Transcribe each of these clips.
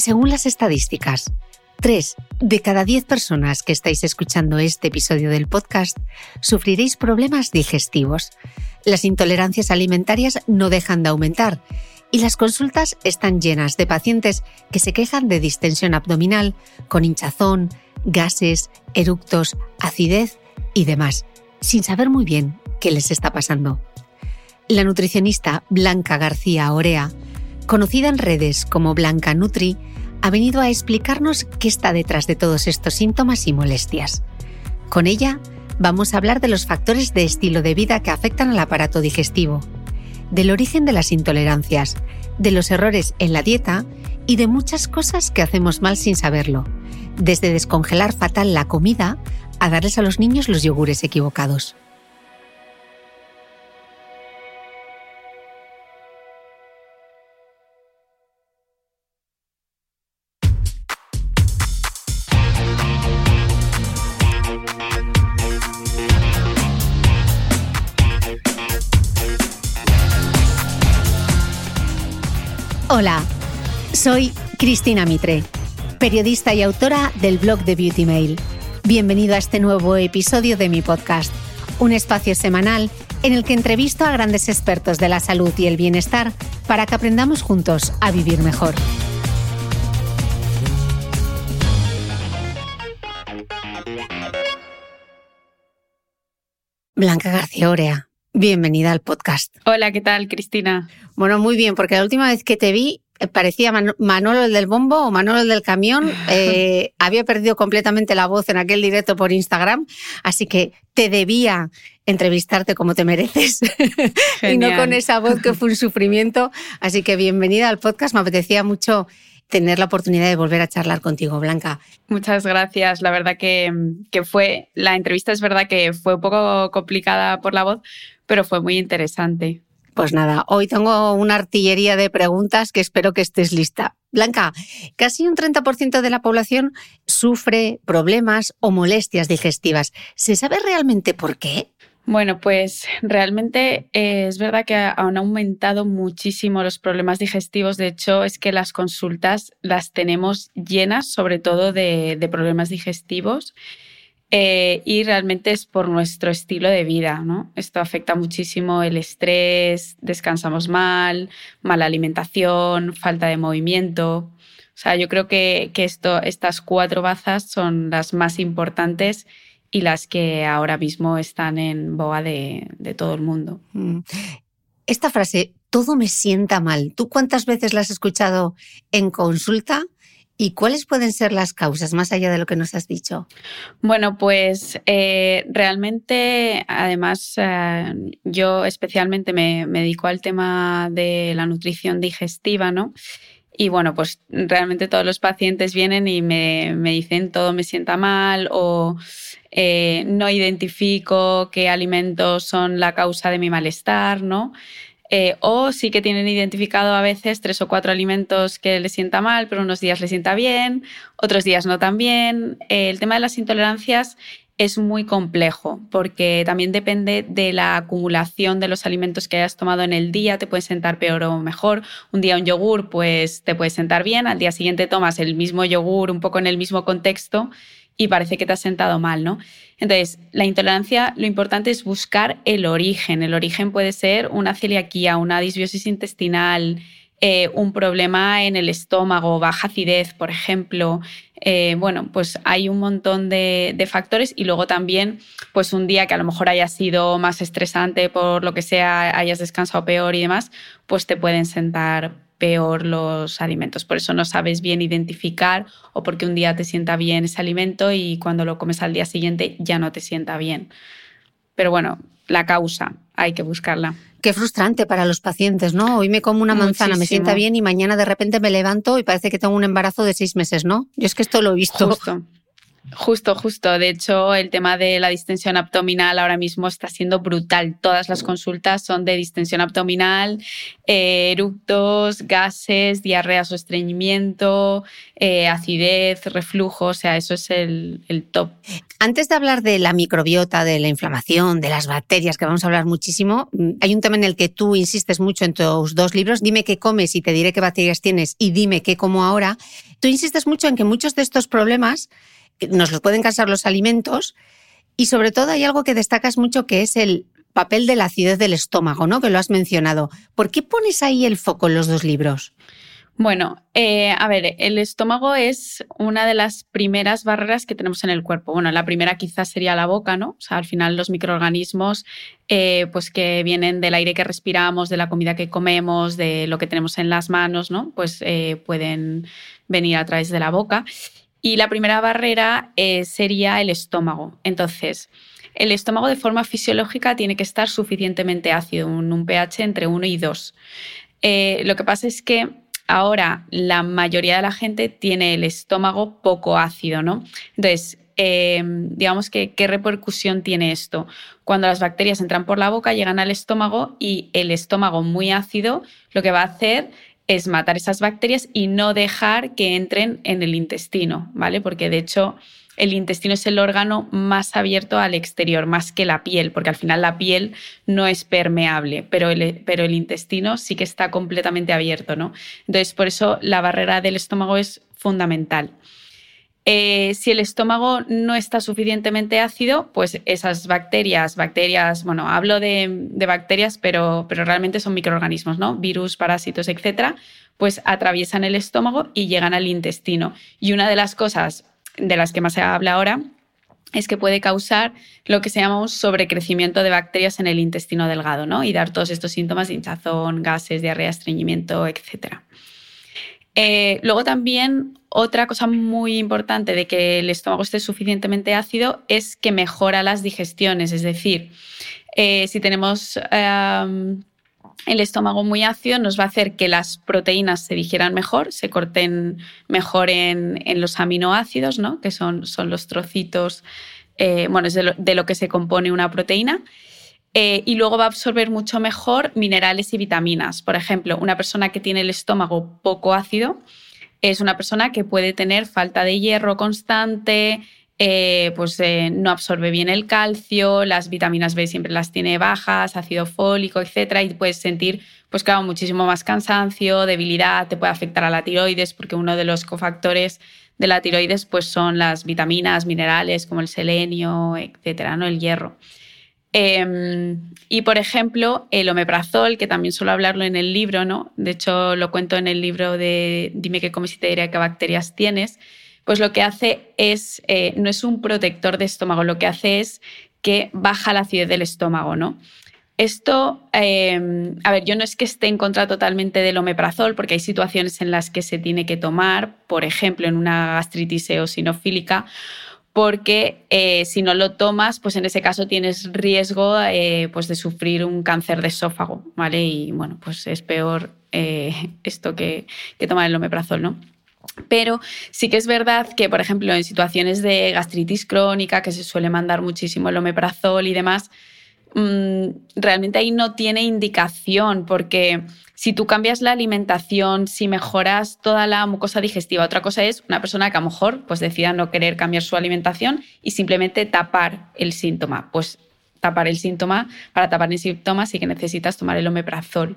Según las estadísticas, 3 de cada 10 personas que estáis escuchando este episodio del podcast sufriréis problemas digestivos. Las intolerancias alimentarias no dejan de aumentar y las consultas están llenas de pacientes que se quejan de distensión abdominal, con hinchazón, gases, eructos, acidez y demás, sin saber muy bien qué les está pasando. La nutricionista Blanca García Orea, conocida en redes como Blanca Nutri, ha venido a explicarnos qué está detrás de todos estos síntomas y molestias. Con ella vamos a hablar de los factores de estilo de vida que afectan al aparato digestivo, del origen de las intolerancias, de los errores en la dieta y de muchas cosas que hacemos mal sin saberlo, desde descongelar fatal la comida a darles a los niños los yogures equivocados. Soy Cristina Mitre, periodista y autora del blog de Beauty Mail. Bienvenido a este nuevo episodio de mi podcast, un espacio semanal en el que entrevisto a grandes expertos de la salud y el bienestar para que aprendamos juntos a vivir mejor. Blanca García Orea, bienvenida al podcast. Hola, ¿qué tal, Cristina? Bueno, muy bien, porque la última vez que te vi eh, parecía Manolo el del bombo o Manolo el del camión. Eh, había perdido completamente la voz en aquel directo por Instagram, así que te debía entrevistarte como te mereces y no con esa voz que fue un sufrimiento. Así que bienvenida al podcast. Me apetecía mucho tener la oportunidad de volver a charlar contigo, Blanca. Muchas gracias. La verdad que, que fue, la entrevista es verdad que fue un poco complicada por la voz, pero fue muy interesante. Pues nada, hoy tengo una artillería de preguntas que espero que estés lista. Blanca, casi un 30% de la población sufre problemas o molestias digestivas. ¿Se sabe realmente por qué? Bueno, pues realmente eh, es verdad que han aumentado muchísimo los problemas digestivos. De hecho, es que las consultas las tenemos llenas, sobre todo de, problemas digestivos. Eh, y realmente es por nuestro estilo de vida, ¿no? Esto afecta muchísimo el estrés, descansamos mal, mala alimentación, falta de movimiento. O sea, yo creo que, esto, estas cuatro bazas son las más importantes y las que ahora mismo están en boa de, todo el mundo. Mm. Esta frase, todo me sienta mal, ¿tú cuántas veces la has escuchado en consulta? ¿Y cuáles pueden ser las causas, más allá de lo que nos has dicho? Bueno, pues eh, realmente, además, eh, yo especialmente me, dedico al tema de la nutrición digestiva, ¿no? Y bueno, pues realmente todos los pacientes vienen y me, dicen todo me sienta mal o eh, no identifico qué alimentos son la causa de mi malestar, ¿no? Eh, o sí que tienen identificado a veces tres o cuatro alimentos que les sienta mal, pero unos días les sienta bien, otros días no tan bien. Eh, el tema de las intolerancias es muy complejo porque también depende de la acumulación de los alimentos que hayas tomado en el día, te puede sentar peor o mejor. Un día un yogur pues te puede sentar bien, al día siguiente tomas el mismo yogur un poco en el mismo contexto y parece que te has sentado mal, ¿no? Entonces, la intolerancia, lo importante es buscar el origen. El origen puede ser una celiaquía, una disbiosis intestinal, eh, un problema en el estómago, baja acidez, por ejemplo. Eh, bueno, pues hay un montón de, de, factores y luego también, pues un día que a lo mejor haya sido más estresante por lo que sea, hayas descansado peor y demás, pues te pueden sentar peor los alimentos. Por eso no sabes bien identificar o porque un día te sienta bien ese alimento y cuando lo comes al día siguiente ya no te sienta bien. Pero bueno, la causa hay que buscarla. Qué frustrante para los pacientes, ¿no? Hoy me como una manzana, me sienta bien y mañana de repente me levanto y parece que tengo un embarazo de seis meses, ¿no? Yo es que esto lo he visto. Justo. Justo, justo. De hecho, el tema de la distensión abdominal ahora mismo está siendo brutal. Todas las consultas son de distensión abdominal, eh, eructos, gases, diarreas o estreñimiento, eh, acidez, reflujo. O sea, eso es el, el, top. Antes de hablar de la microbiota, de la inflamación, de las bacterias, que vamos a hablar muchísimo, mm, hay un tema en el que tú insistes mucho en tus dos libros. Dime qué comes y te diré qué bacterias tienes y dime qué como ahora. Tú insistes mucho en que muchos de estos problemas nos los pueden causar los alimentos y sobre todo hay algo que destacas mucho que es el papel de la acidez del estómago, ¿no? Que lo has mencionado. ¿Por qué pones ahí el foco en los dos libros? Bueno, eh, a ver, el estómago es una de las primeras barreras que tenemos en el cuerpo. Bueno, la primera quizás sería la boca, ¿no? O sea, al final los microorganismos, eh, pues que vienen del aire que respiramos, de la comida que comemos, de lo que tenemos en las manos, ¿no? Pues eh, pueden venir a través de la boca. Y la primera barrera eh, sería el estómago. Entonces, el estómago de forma fisiológica tiene que estar suficientemente ácido, un, un pH entre 1 y 2. Eh, lo que pasa es que ahora la mayoría de la gente tiene el estómago poco ácido, ¿no? Entonces, eh, digamos que qué repercusión tiene esto. Cuando las bacterias entran por la boca, llegan al estómago y el estómago muy ácido lo que va a hacer es matar esas bacterias y no dejar que entren en el intestino, ¿vale? Porque de hecho el intestino es el órgano más abierto al exterior, más que la piel, porque al final la piel no es permeable, pero el, pero el intestino sí que está completamente abierto, ¿no? Entonces, por eso la barrera del estómago es fundamental. Eh, si el estómago no está suficientemente ácido, pues esas bacterias, bacterias, bueno, hablo de, bacterias, pero, pero, realmente son microorganismos, ¿no? Virus, parásitos, etcétera, pues atraviesan el estómago y llegan al intestino. Y una de las cosas de las que más se habla ahora es que puede causar lo que se llama un sobrecrecimiento de bacterias en el intestino delgado, ¿no? Y dar todos estos síntomas de hinchazón, gases, diarrea, estreñimiento, etcétera. Eh, luego también otra cosa muy importante de que el estómago esté suficientemente ácido es que mejora las digestiones, es decir, eh, si tenemos em, el estómago muy ácido nos va a hacer que las proteínas se digieran mejor, se corten mejor en, los aminoácidos, ¿no? que son, son los trocitos, eh, bueno, de lo, que se compone una proteína. Eh, y luego va a absorber mucho mejor minerales y vitaminas. Por ejemplo, una persona que tiene el estómago poco ácido es una persona que puede tener falta de hierro constante, eh, pues eh, no absorbe bien el calcio, las vitaminas B siempre las tiene bajas, ácido fólico, etcétera, y puedes sentir, pues claro, muchísimo más cansancio, debilidad, te puede afectar a la tiroides, porque uno de los cofactores de la tiroides pues son las vitaminas, minerales como el selenio, etcétera, ¿no? El hierro. Em, y por ejemplo, el omeprazol, que también suelo hablarlo en el libro, ¿no? De hecho, lo cuento en el libro de Dime qué comes y te diré qué bacterias tienes. Pues lo que hace es, eh, no es un protector de estómago, lo que hace es que baja la acidez del estómago, ¿no? Esto, em, a ver, yo no es que esté en contra totalmente del omeprazol, porque hay situaciones en las que se tiene que tomar, por ejemplo, en una gastritis eosinofílica, porque eh, si no lo tomas, pues en ese caso tienes riesgo eh, pues de sufrir un cáncer de esófago, ¿vale? Y bueno, pues es peor eh, esto que, tomar el omeprazol, ¿no? Pero sí que es verdad que, por ejemplo, en situaciones de gastritis crónica, que se suele mandar muchísimo el omeprazol y demás, mm, realmente ahí no tiene indicación, porque si tú cambias la alimentación, si mejoras toda la mucosa digestiva, otra cosa es una persona que a lo mejor pues, decida no querer cambiar su alimentación y simplemente tapar el síntoma. Pues tapar el síntoma, para tapar el síntoma sí que necesitas tomar el omeprazol.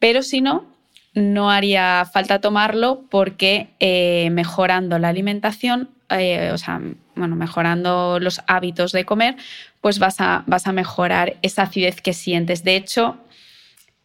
Pero si no, no haría falta tomarlo porque eh, mejorando la alimentación, eh, o sea, bueno, mejorando los hábitos de comer, pues vas a, vas a mejorar esa acidez que sientes. De hecho,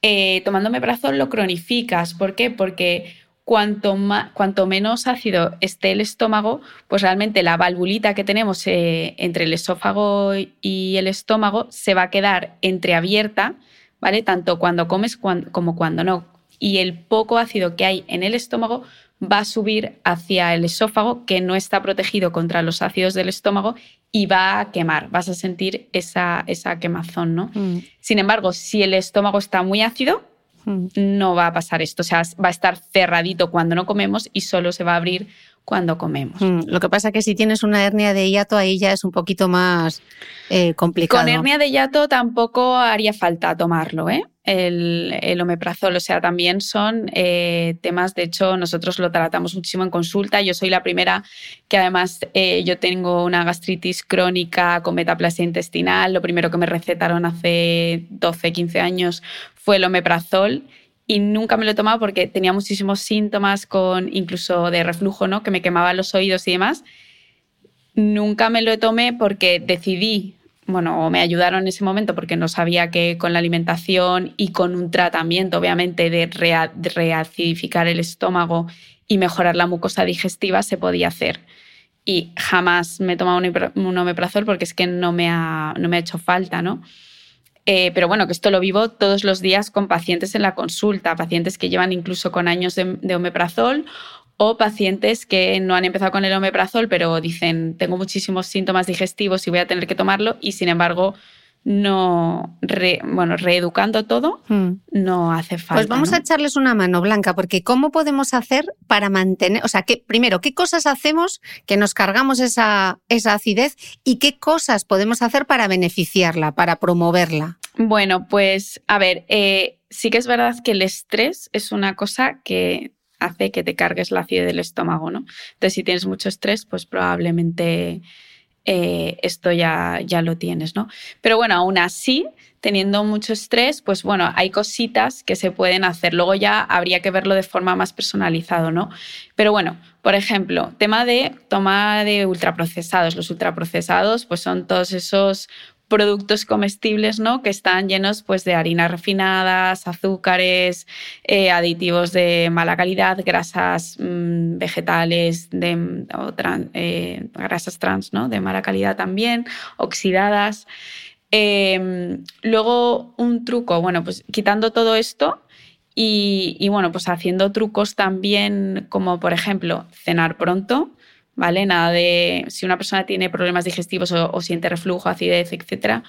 eh, tomando omeprazol lo cronificas. ¿Por qué? Porque cuanto, cuanto, menos ácido esté el estómago, pues realmente la valvulita que tenemos entre el esófago y el estómago se va a quedar entreabierta, ¿vale? Tanto cuando comes como cuando no y el poco ácido que hay en el estómago va a subir hacia el esófago que no está protegido contra los ácidos del estómago y va a quemar, vas a sentir esa, esa quemazón, ¿no? Mm. Sin embargo, si el estómago está muy ácido, mm. no va a pasar esto, o sea, va a estar cerradito cuando no comemos y solo se va a abrir cuando comemos. Mm, lo que pasa es que si tienes una hernia de hiato, ahí ya es un poquito más eh, complicado. Con hernia de hiato tampoco haría falta tomarlo, ¿eh? El, el omeprazol, o sea, también son eh, temas, de hecho, nosotros lo tratamos muchísimo en consulta. Yo soy la primera que además eh, yo tengo una gastritis crónica con metaplasia intestinal. Lo primero que me recetaron hace 12, 15 años fue el omeprazol y nunca me lo he tomado porque tenía muchísimos síntomas con incluso de reflujo, ¿no? Que me quemaban los oídos y demás. Nunca me lo tomé porque decidí, bueno, me ayudaron en ese momento porque no sabía que con la alimentación y con un tratamiento, obviamente, de, reacidificar el estómago y mejorar la mucosa digestiva se podía hacer. Y jamás me he tomado un omeprazol porque es que no me ha, no me ha hecho falta, ¿no? Eh, pero bueno, que esto lo vivo todos los días con pacientes en la consulta, pacientes que llevan incluso con años de, omeprazol o pacientes que no han empezado con el omeprazol, pero dicen, tengo muchísimos síntomas digestivos y voy a tener que tomarlo y sin embargo no, bueno, reeducando todo, hmm. no hace falta. Pues vamos a echarles una mano, Blanca, porque ¿cómo podemos hacer para mantener, o sea, que, primero, qué cosas hacemos que nos cargamos esa, esa acidez y qué cosas podemos hacer para beneficiarla, para promoverla? Bueno, pues a ver, eh, sí que es verdad que el estrés es una cosa que hace que te cargues la acidez del estómago, ¿no? Entonces, si tienes mucho estrés, pues probablemente eh, esto ya, ya lo tienes, ¿no? Pero bueno, aún así, teniendo mucho estrés, pues bueno, hay cositas que se pueden hacer. Luego ya habría que verlo de forma más personalizado, ¿no? Pero bueno, por ejemplo, tema de toma de ultraprocesados. Los ultraprocesados, pues son todos esos productos comestibles ¿no? que están llenos pues, de harinas refinadas, azúcares, eh, aditivos de mala calidad, grasas mm, vegetales, de, eh, grasas trans ¿no? de mala calidad también, oxidadas. Em, luego un truco, bueno, pues quitando todo esto y, y bueno, pues haciendo trucos también como por ejemplo cenar pronto, ¿vale? Nada de si una persona tiene problemas digestivos o, siente reflujo, acidez, etc.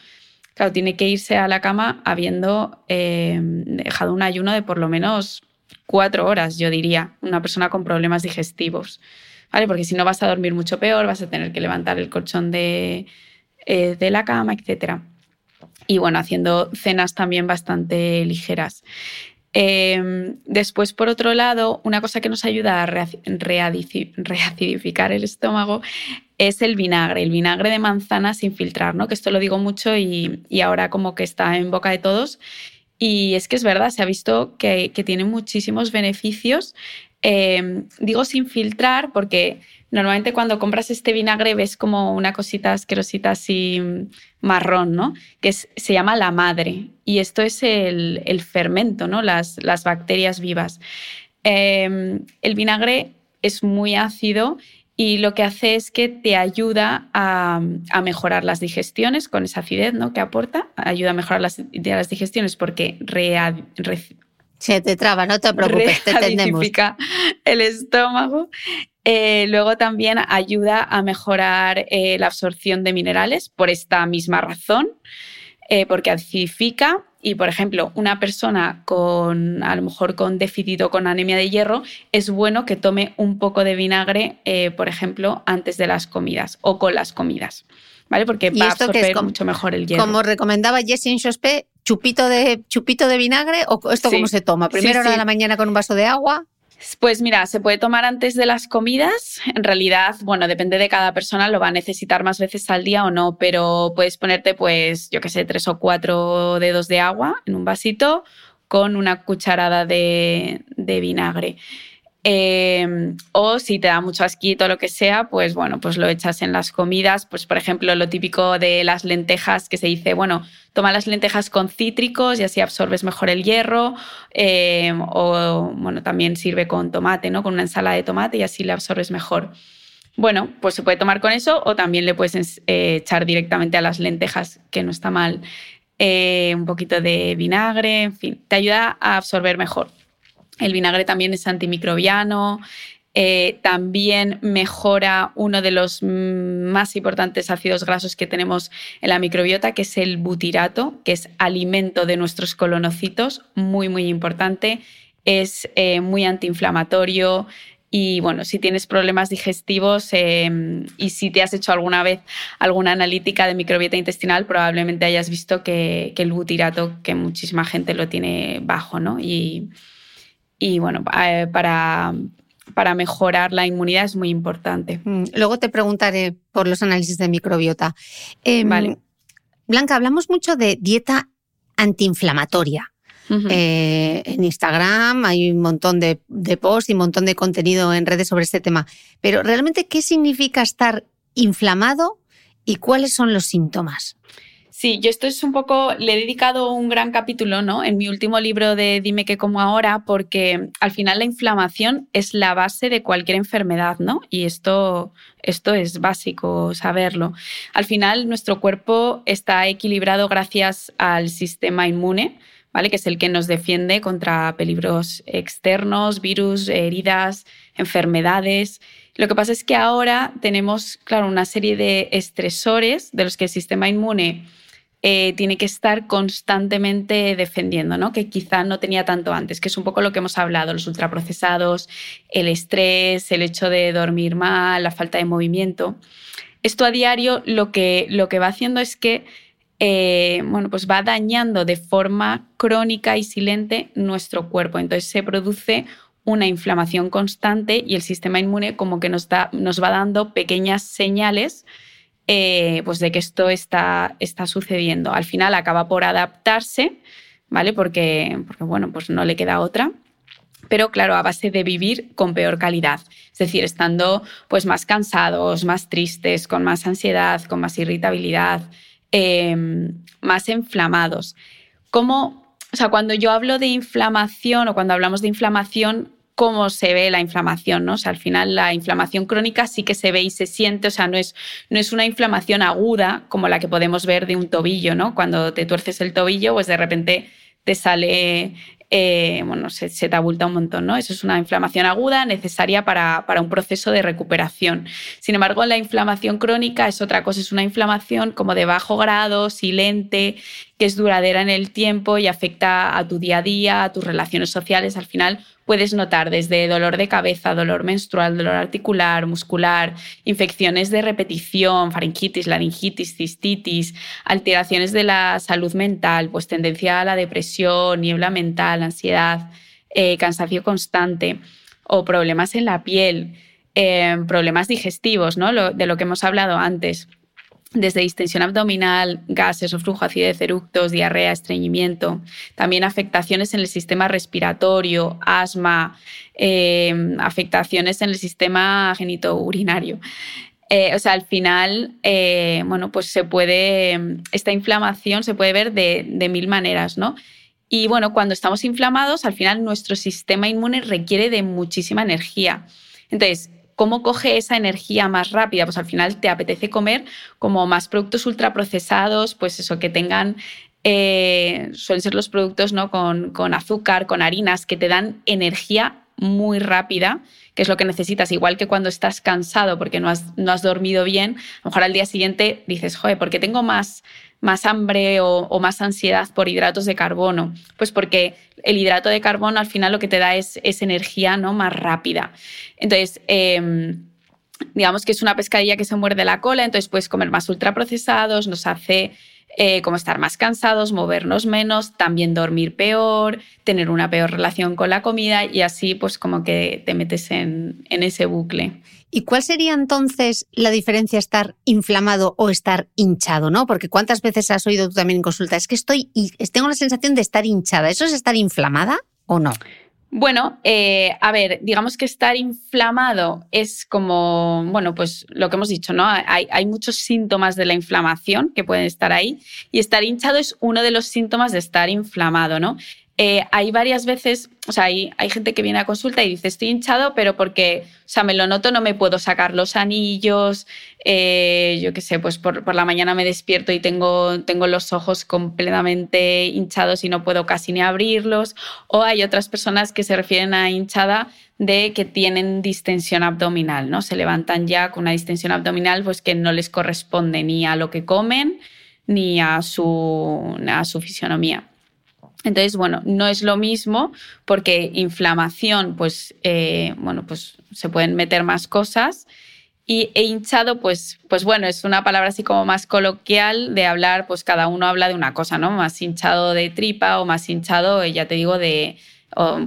Claro, tiene que irse a la cama habiendo eh, dejado un ayuno de por lo menos cuatro horas, yo diría, una persona con problemas digestivos, ¿vale? Porque si no vas a dormir mucho peor, vas a tener que levantar el colchón de, eh, de la cama, etc. Y bueno, haciendo cenas también bastante ligeras. Em, después, por otro lado, una cosa que nos ayuda a reacidificar el estómago es el vinagre, el vinagre de manzana sin filtrar, ¿no? Que esto lo digo mucho y, ahora como que está en boca de todos. Y es que es verdad, se ha visto que, tiene muchísimos beneficios. Em, digo sin filtrar porque normalmente cuando compras este vinagre ves como una cosita asquerosita así marrón, ¿no? Que se llama la madre. Y esto es el, fermento, ¿no? Las, las bacterias vivas. Em, el vinagre es muy ácido y lo que hace es que te ayuda a, mejorar las digestiones con esa acidez ¿no? que aporta, ayuda a mejorar las, las digestiones porque se te traba, no te preocupes, te entendemos. el estómago Eh, luego también ayuda a mejorar eh, la absorción de minerales por esta misma razón, eh, porque acidifica y, por ejemplo, una persona con a lo mejor con déficit o con anemia de hierro, es bueno que tome un poco de vinagre, por ejemplo, antes de las comidas o con las comidas. ¿Vale? Porque va a absorber mucho mejor el hierro. Como recomendaba Jessie Inchospe, chupito de, chupito de vinagre o esto cómo se toma? Primero hora de la mañana con un vaso de agua. Pues mira, se puede tomar antes de las comidas. En realidad, bueno, depende de cada persona, lo va a necesitar más veces al día o no, pero puedes ponerte, pues, yo qué sé, tres o cuatro dedos de agua en un vasito con una cucharada de, de vinagre. Em, o si te da mucho asquito o lo que sea, pues bueno, pues lo echas en las comidas. Pues por ejemplo, lo típico de las lentejas que se dice, bueno, toma las lentejas con cítricos y así absorbes mejor el hierro. Em, o bueno, también sirve con tomate, ¿no? Con una ensalada de tomate y así le absorbes mejor. Bueno, pues se puede tomar con eso o también le puedes eh, echar directamente a las lentejas, que no está mal. Eh, un poquito de vinagre, en fin, te ayuda a absorber mejor. El vinagre también es antimicrobiano, eh, también mejora uno de los más importantes ácidos grasos que tenemos en la microbiota, que es el butirato, que es alimento de nuestros colonocitos, muy, muy importante. Es eh, muy antiinflamatorio. Y bueno, si tienes problemas digestivos em, y si te has hecho alguna vez alguna analítica de microbiota intestinal, probablemente hayas visto que, el butirato, que muchísima gente lo tiene bajo, ¿no? Y bueno, eh, para, para mejorar la inmunidad es muy importante. Mm, luego te preguntaré por los análisis de microbiota. Em, vale. Blanca, hablamos mucho de dieta antiinflamatoria. Eh, en Instagram hay un montón de, de posts y un montón de contenido en redes sobre este tema. Pero realmente, ¿qué significa estar inflamado y cuáles son los síntomas? Sí, yo esto es un poco, le he dedicado un gran capítulo, ¿no? En mi último libro de Dime qué como ahora, porque al final la inflamación es la base de cualquier enfermedad, ¿no? Y esto, esto es básico saberlo. Al final nuestro cuerpo está equilibrado gracias al sistema inmune, ¿vale? Que es el que nos defiende contra peligros externos, virus, heridas, enfermedades. Lo que pasa es que ahora tenemos, claro, una serie de estresores de los que el sistema inmune eh, tiene que estar constantemente defendiendo, ¿no? que quizá no tenía tanto antes, que es un poco lo que hemos hablado, los ultraprocesados, el estrés, el hecho de dormir mal, la falta de movimiento. Esto a diario lo que, lo que va haciendo es que eh, bueno, pues va dañando de forma crónica y silente nuestro cuerpo. Entonces se produce una inflamación constante y el sistema inmune como que nos, da, nos va dando pequeñas señales eh, pues de que esto está, está sucediendo. Al final acaba por adaptarse, ¿vale? Porque, porque, bueno, pues no le queda otra. Pero claro, a base de vivir con peor calidad. Es decir, estando pues más cansados, más tristes, con más ansiedad, con más irritabilidad, em, más inflamados. ¿Cómo, o sea, cuando yo hablo de inflamación o cuando hablamos de inflamación, cómo se ve la inflamación, ¿no? O sea, al final la inflamación crónica sí que se ve y se siente, o sea, no es, no es una inflamación aguda como la que podemos ver de un tobillo, ¿no? Cuando te tuerces el tobillo, pues de repente te sale eh, bueno, se, te abulta un montón, ¿no? Eso es una inflamación aguda necesaria para, para, un proceso de recuperación. Sin embargo, la inflamación crónica es otra cosa, es una inflamación como de bajo grado, silente, que es duradera en el tiempo y afecta a tu día a día, a tus relaciones sociales. Al final, puedes notar desde dolor de cabeza, dolor menstrual, dolor articular, muscular, infecciones de repetición, faringitis, laringitis, cistitis, alteraciones de la salud mental, pues tendencia a la depresión, niebla mental, ansiedad, eh, cansancio constante o problemas en la piel, eh, problemas digestivos, ¿no? de lo que hemos hablado antes desde distensión abdominal, gases o flujo acidez, eructos, diarrea, estreñimiento, también afectaciones en el sistema respiratorio, asma, em, afectaciones en el sistema genitourinario. Eh, o sea, al final, eh, bueno, pues se puede, esta inflamación se puede ver de, de mil maneras, ¿no? Y bueno, cuando estamos inflamados, al final nuestro sistema inmune requiere de muchísima energía. Entonces, ¿Cómo coge esa energía más rápida? Pues al final te apetece comer como más productos ultraprocesados, pues eso, que tengan eh, suelen ser los productos ¿no? con, azúcar, con harinas, que te dan energía muy rápida, que es lo que necesitas, igual que cuando estás cansado porque no has, no has dormido bien, a lo mejor al día siguiente dices, joder, ¿por qué tengo más, más hambre o, más ansiedad por hidratos de carbono? Pues porque el hidrato de carbono al final lo que te da es, energía ¿no? más rápida. Entonces, em, digamos que es una pescadilla que se muerde la cola, entonces puedes comer más ultraprocesados, nos hace eh, como estar más cansados, movernos menos, también dormir peor, tener una peor relación con la comida y así pues como que te metes en, en ese bucle. ¿Y cuál sería entonces la diferencia estar inflamado o estar hinchado? ¿no? Porque cuántas veces has oído tú también en consulta, es que estoy, tengo la sensación de estar hinchada. ¿Eso es estar inflamada o no? Bueno, eh, a ver, digamos que estar inflamado es como, bueno, pues lo que hemos dicho, ¿no? Hay, hay, muchos síntomas de la inflamación que pueden estar ahí y estar hinchado es uno de los síntomas de estar inflamado, ¿no? Eh, hay varias veces, o sea, hay, gente que viene a consulta y dice, estoy hinchado, pero porque, o sea, me lo noto, no me puedo sacar los anillos, eh, yo qué sé, pues por, por, la mañana me despierto y tengo, tengo los ojos completamente hinchados y no puedo casi ni abrirlos. O hay otras personas que se refieren a hinchada de que tienen distensión abdominal, ¿no? Se levantan ya con una distensión abdominal, pues que no les corresponde ni a lo que comen ni a su, a su fisionomía. Entonces, bueno, no es lo mismo porque inflamación, pues, eh, bueno, pues se pueden meter más cosas. Y e hinchado, pues, pues bueno, es una palabra así como más coloquial de hablar, pues cada uno habla de una cosa, ¿no? Más hinchado de tripa o más hinchado, eh, ya te digo, de,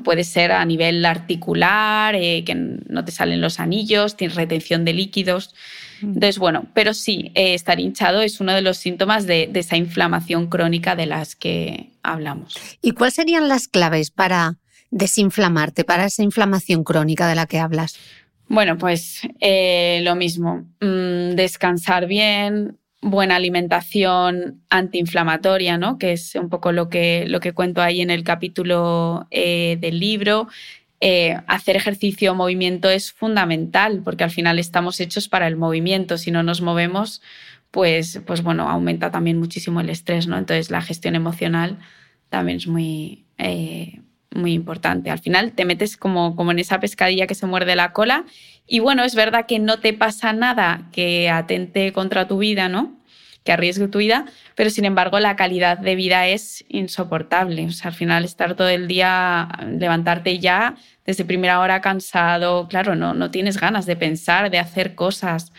puede ser a nivel articular, eh, que no te salen los anillos, tienes retención de líquidos. Entonces, bueno, pero sí, eh, estar hinchado es uno de los síntomas de, esa inflamación crónica de las que hablamos. ¿Y cuáles serían las claves para desinflamarte, para esa inflamación crónica de la que hablas? Bueno, pues eh, lo mismo, mm, descansar bien, buena alimentación antiinflamatoria, ¿no? que es un poco lo que, lo que cuento ahí en el capítulo eh, del libro. Eh, hacer ejercicio o movimiento es fundamental porque al final estamos hechos para el movimiento. Si no nos movemos, pues, pues bueno, aumenta también muchísimo el estrés, ¿no? Entonces la gestión emocional también es muy, eh, muy importante. Al final te metes como, como en esa pescadilla que se muerde la cola y bueno, es verdad que no te pasa nada que atente contra tu vida, ¿no? Que arriesgue tu vida, pero sin embargo la calidad de vida es insoportable. O sea, al final estar todo el día, levantarte ya desde primera hora cansado, claro, no, no tienes ganas de pensar, de hacer cosas.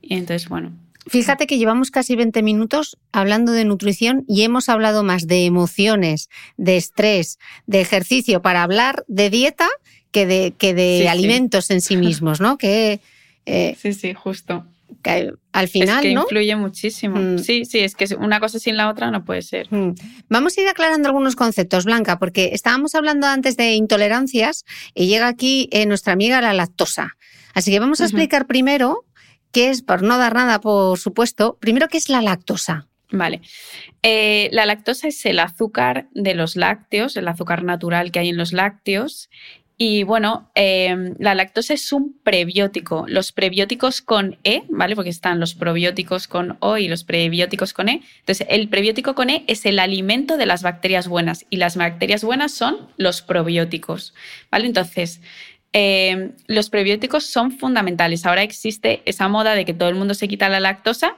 Y entonces, bueno. Fíjate que llevamos casi 20 minutos hablando de nutrición y hemos hablado más de emociones, de estrés, de ejercicio para hablar de dieta que de, que de alimentos en sí mismos, ¿no? Que, eh, sí, sí, justo al final, es que ¿no? influye muchísimo. Mm. Sí, sí, es que una cosa sin la otra no puede ser. Mm. Vamos a ir aclarando algunos conceptos, Blanca, porque estábamos hablando antes de intolerancias y llega aquí eh, nuestra amiga la lactosa. Así que vamos a explicar primero qué es, por no dar nada, por supuesto, primero qué es la lactosa. Vale. Eh, la lactosa es el azúcar de los lácteos, el azúcar natural que hay en los lácteos, y bueno, em, la lactosa es un prebiótico. Los prebióticos con E, ¿vale? Porque están los probióticos con O y los prebióticos con E. Entonces, el prebiótico con E es el alimento de las bacterias buenas y las bacterias buenas son los probióticos, ¿vale? Entonces, em, los prebióticos son fundamentales. Ahora existe esa moda de que todo el mundo se quita la lactosa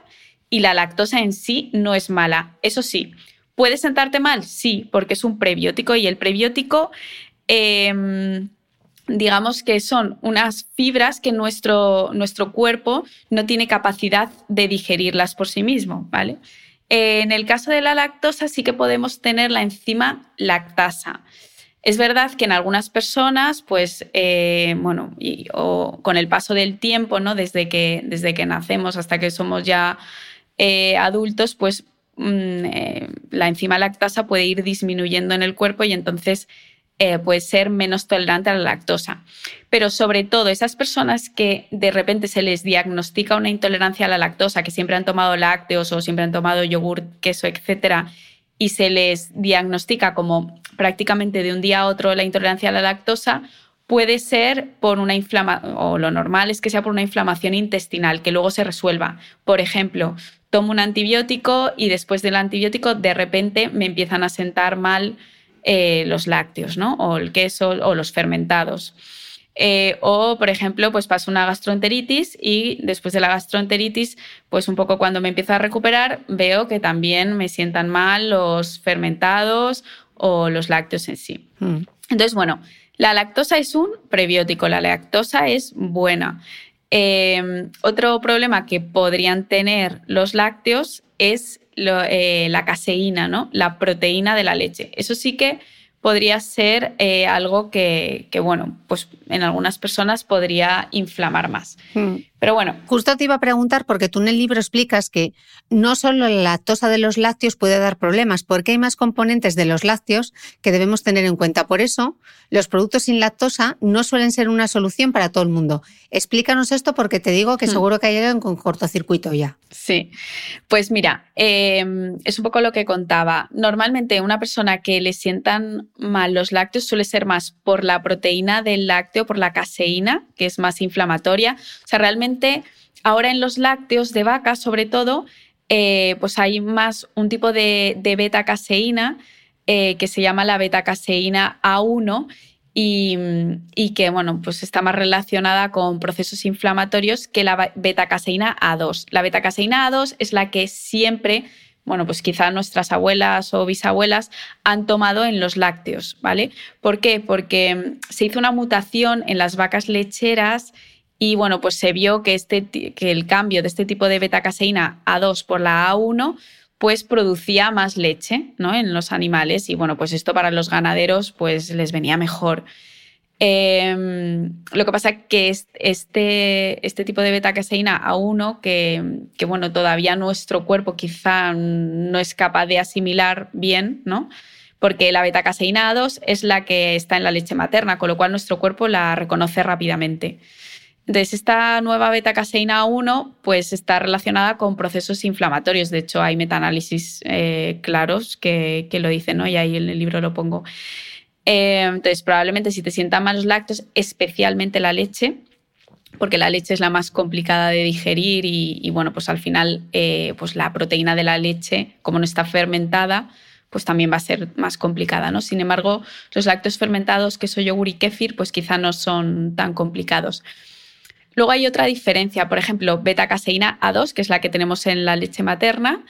y la lactosa en sí no es mala. Eso sí, ¿puede sentarte mal? Sí, porque es un prebiótico y el prebiótico... Em, digamos que son unas fibras que nuestro, nuestro cuerpo no tiene capacidad de digerirlas por sí mismo, ¿vale? En el caso de la lactosa sí que podemos tener la enzima lactasa. Es verdad que en algunas personas, pues, eh, bueno, o con el paso del tiempo, ¿no? Desde que, desde que nacemos hasta que somos ya eh, adultos, pues mm, eh, la enzima lactasa puede ir disminuyendo en el cuerpo y entonces eh, puede ser menos tolerante a la lactosa. Pero sobre todo esas personas que de repente se les diagnostica una intolerancia a la lactosa, que siempre han tomado lácteos o siempre han tomado yogur, queso, etcétera, y se les diagnostica como prácticamente de un día a otro la intolerancia a la lactosa, puede ser por una inflamación, o lo normal es que sea por una inflamación intestinal, que luego se resuelva. Por ejemplo, tomo un antibiótico y después del antibiótico de repente me empiezan a sentar mal eh, los lácteos, ¿no? O el queso o los fermentados. Eh, o, por ejemplo, pues paso una gastroenteritis y después de la gastroenteritis, pues un poco cuando me empiezo a recuperar, veo que también me sientan mal los fermentados o los lácteos en sí. Mm. Entonces, bueno, la lactosa es un prebiótico, la lactosa es buena. Em, otro problema que podrían tener los lácteos es eh, la caseína, ¿no? la proteína de la leche. Eso sí que podría ser eh, algo que, bueno, pues en algunas personas podría inflamar más. Hmm. Pero bueno. Justo te iba a preguntar, porque tú en el libro explicas que no solo la lactosa de los lácteos puede dar problemas, porque hay más componentes de los lácteos que debemos tener en cuenta. Por eso, los productos sin lactosa no suelen ser una solución para todo el mundo. Explícanos esto porque te digo que hmm. seguro que hay alguien con cortocircuito ya. Sí, pues mira, em, es un poco lo que contaba. Normalmente una persona que le sientan mal los lácteos suele ser más por la proteína del lácteo, por la caseína, que es más inflamatoria. O sea, realmente ahora en los lácteos de vaca, sobre todo, eh, pues hay más un tipo de, beta caseína eh, que se llama la beta caseína A1 y, que bueno, pues está más relacionada con procesos inflamatorios que la beta-caseína A2. La beta-caseína A2 es la que siempre, bueno, pues quizá nuestras abuelas o bisabuelas han tomado en los lácteos, ¿vale? ¿Por qué? Porque se hizo una mutación en las vacas lecheras y bueno, pues se vio que, este, que el cambio de este tipo de beta-caseína A2 por la A1 pues producía más leche ¿no? en los animales y bueno, pues esto para los ganaderos pues les venía mejor. Em, lo que pasa es que este, este tipo de beta-caseína A1, que, que, bueno, todavía nuestro cuerpo quizá no es capaz de asimilar bien, ¿no? Porque la beta-caseína A2 es la que está en la leche materna, con lo cual nuestro cuerpo la reconoce rápidamente. Entonces, esta nueva beta-caseína 1 pues, está relacionada con procesos inflamatorios. De hecho, hay metaanálisis eh, claros que, lo dicen, ¿no? y ahí en el libro lo pongo. Eh, entonces, probablemente si te sientan mal los lácteos, especialmente la leche, porque la leche es la más complicada de digerir y, bueno, pues al final eh, pues la proteína de la leche, como no está fermentada, pues también va a ser más complicada, ¿no? Sin embargo, los lácteos fermentados, queso, yogur y kéfir, pues quizá no son tan complicados. Luego hay otra diferencia, por ejemplo, beta-caseína A2, que es la que tenemos en la leche materna,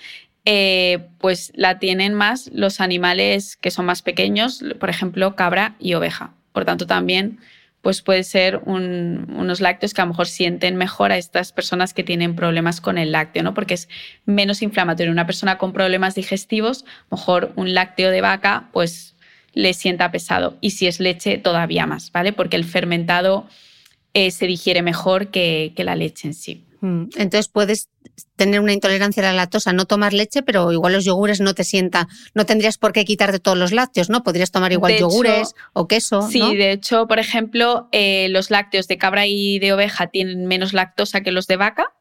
eh, pues la tienen más los animales que son más pequeños, por ejemplo, cabra y oveja. Por tanto, también pues puede ser unos lácteos que a lo mejor sienten mejor a estas personas que tienen problemas con el lácteo, ¿no? Porque es menos inflamatorio. Una persona con problemas digestivos, a lo mejor un lácteo de vaca, pues le sienta pesado. Y si es leche, todavía más, ¿vale? Porque el fermentado eh, se digiere mejor que, la leche en sí. Mm, entonces puedes tener una intolerancia a la lactosa, no tomar leche, pero igual los yogures no te sienta, no tendrías por qué quitarte todos los lácteos, ¿no? Podrías tomar igual yogures o queso. Sí, de hecho, por ejemplo, eh, los lácteos de cabra y de oveja tienen menos lactosa que los de vaca.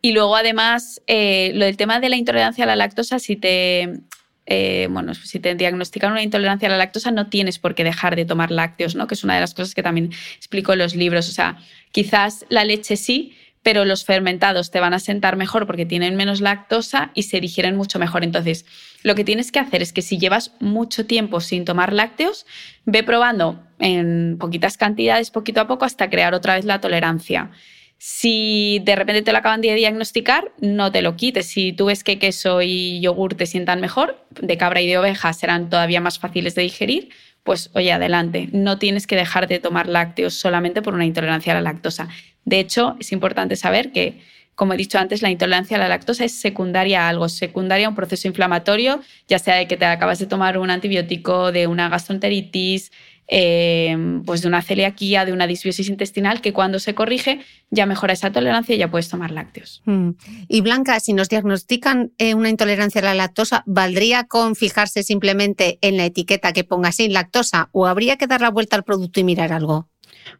Y luego, además, eh, lo del tema de la intolerancia a la lactosa, si te eh, bueno, si te diagnostican una intolerancia a la lactosa, no tienes por qué dejar de tomar lácteos, ¿no? Que es una de las cosas que también explico en los libros. O sea, quizás la leche sí, pero los fermentados te van a sentar mejor porque tienen menos lactosa y se digieren mucho mejor. Entonces, lo que tienes que hacer es que si llevas mucho tiempo sin tomar lácteos, ve probando en poquitas cantidades, poquito a poco, hasta crear otra vez la tolerancia. Si de repente te lo acaban de diagnosticar, no te lo quites. Si tú ves que queso y yogur te sientan mejor, de cabra y de oveja serán todavía más fáciles de digerir, pues oye, adelante. No tienes que dejar de tomar lácteos solamente por una intolerancia a la lactosa. De hecho, es importante saber que, como he dicho antes, la intolerancia a la lactosa es secundaria a algo, secundaria a un proceso inflamatorio, ya sea de que te acabas de tomar un antibiótico, de una gastroenteritis, Em, pues de una celiaquía, de una disbiosis intestinal, que cuando se corrige ya mejora esa tolerancia y ya puedes tomar lácteos. Mm. Y Blanca, si nos diagnostican eh, una intolerancia a la lactosa, ¿valdría con fijarse simplemente en la etiqueta que ponga sin lactosa o habría que dar la vuelta al producto y mirar algo?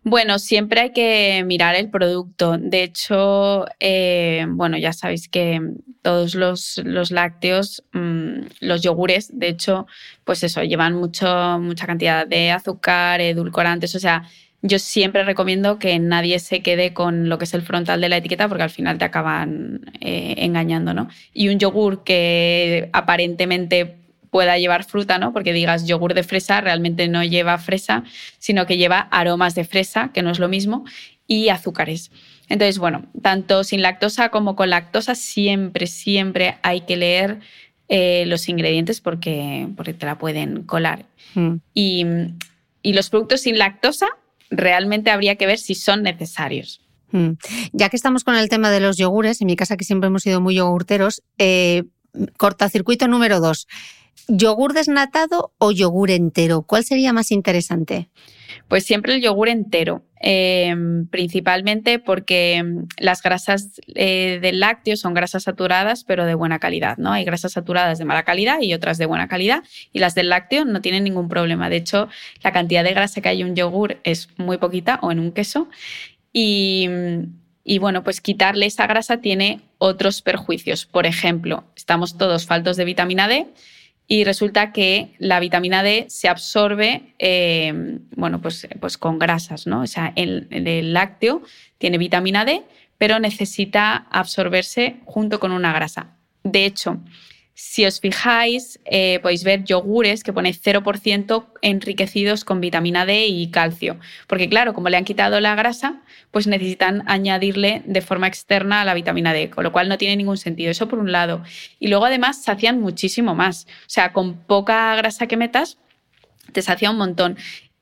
Bueno, siempre hay que mirar el producto. De hecho, eh, bueno, ya sabéis que todos los, lácteos, mm, los yogures, de hecho, pues eso, llevan mucho, mucha cantidad de azúcar, edulcorantes, o sea, yo siempre recomiendo que nadie se quede con lo que es el frontal de la etiqueta porque al final te acaban eh, engañando, ¿no? Y un yogur que aparentemente pueda llevar fruta, ¿no? Porque digas yogur de fresa, realmente no lleva fresa, sino que lleva aromas de fresa, que no es lo mismo, y azúcares. Entonces, bueno, tanto sin lactosa como con lactosa, siempre, siempre hay que leer eh, los ingredientes porque, porque te la pueden colar. Mm. Y, y los productos sin lactosa, realmente habría que ver si son necesarios. Mm. Ya que estamos con el tema de los yogures, en mi casa que siempre hemos sido muy yogurteros, eh, cortacircuito número dos. ¿Yogur desnatado o yogur entero? ¿Cuál sería más interesante? Pues siempre el yogur entero, em, principalmente porque em, las grasas eh, del lácteo son grasas saturadas, pero de buena calidad, ¿no? Hay grasas saturadas de mala calidad y otras de buena calidad, y las del lácteo no tienen ningún problema. De hecho, la cantidad de grasa que hay en un yogur es muy poquita o en un queso. Y, y bueno, pues quitarle esa grasa tiene otros perjuicios. Por ejemplo, estamos todos faltos de vitamina D y resulta que la vitamina D se absorbe, eh, bueno, pues, pues con grasas, ¿no? O sea, el, el lácteo tiene vitamina D, pero necesita absorberse junto con una grasa. De hecho, si os fijáis, eh, podéis ver yogures que pone 0% enriquecidos con vitamina D y calcio. Porque claro, como le han quitado la grasa, pues necesitan añadirle de forma externa la vitamina D, con lo cual no tiene ningún sentido. Eso por un lado. Y luego además sacian muchísimo más. O sea, con poca grasa que metas, te sacia un montón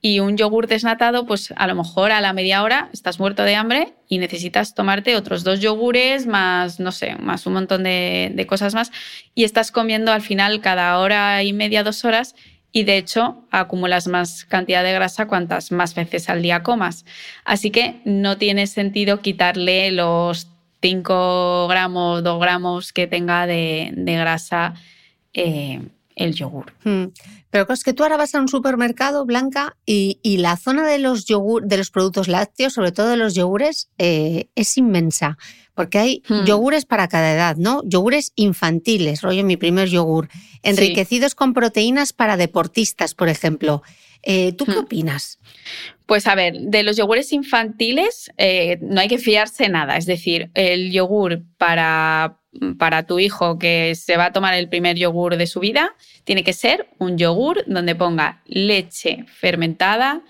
y un yogur desnatado, pues a lo mejor a la media hora estás muerto de hambre y necesitas tomarte otros dos yogures más, no sé, más un montón de, cosas más y estás comiendo al final cada hora y media, dos horas y de hecho acumulas más cantidad de grasa cuantas más veces al día comas. Así que no tiene sentido quitarle los 5 gramos, 2 gramos que tenga de, grasa eh, el yogur. Hmm. Pero es que tú ahora vas a un supermercado, Blanca, y, la zona de los, yogur, de los productos lácteos, sobre todo de los yogures, eh, es inmensa. Porque hay hmm. yogures para cada edad, ¿no? Yogures infantiles, rollo mi primer yogur, enriquecidos con proteínas para deportistas, por ejemplo. Eh, ¿Tú qué hmm. opinas? Pues a ver, de los yogures infantiles eh, no hay que fiarse nada. Es decir, el yogur para para tu hijo que se va a tomar el primer yogur de su vida, tiene que ser un yogur donde ponga leche fermentada,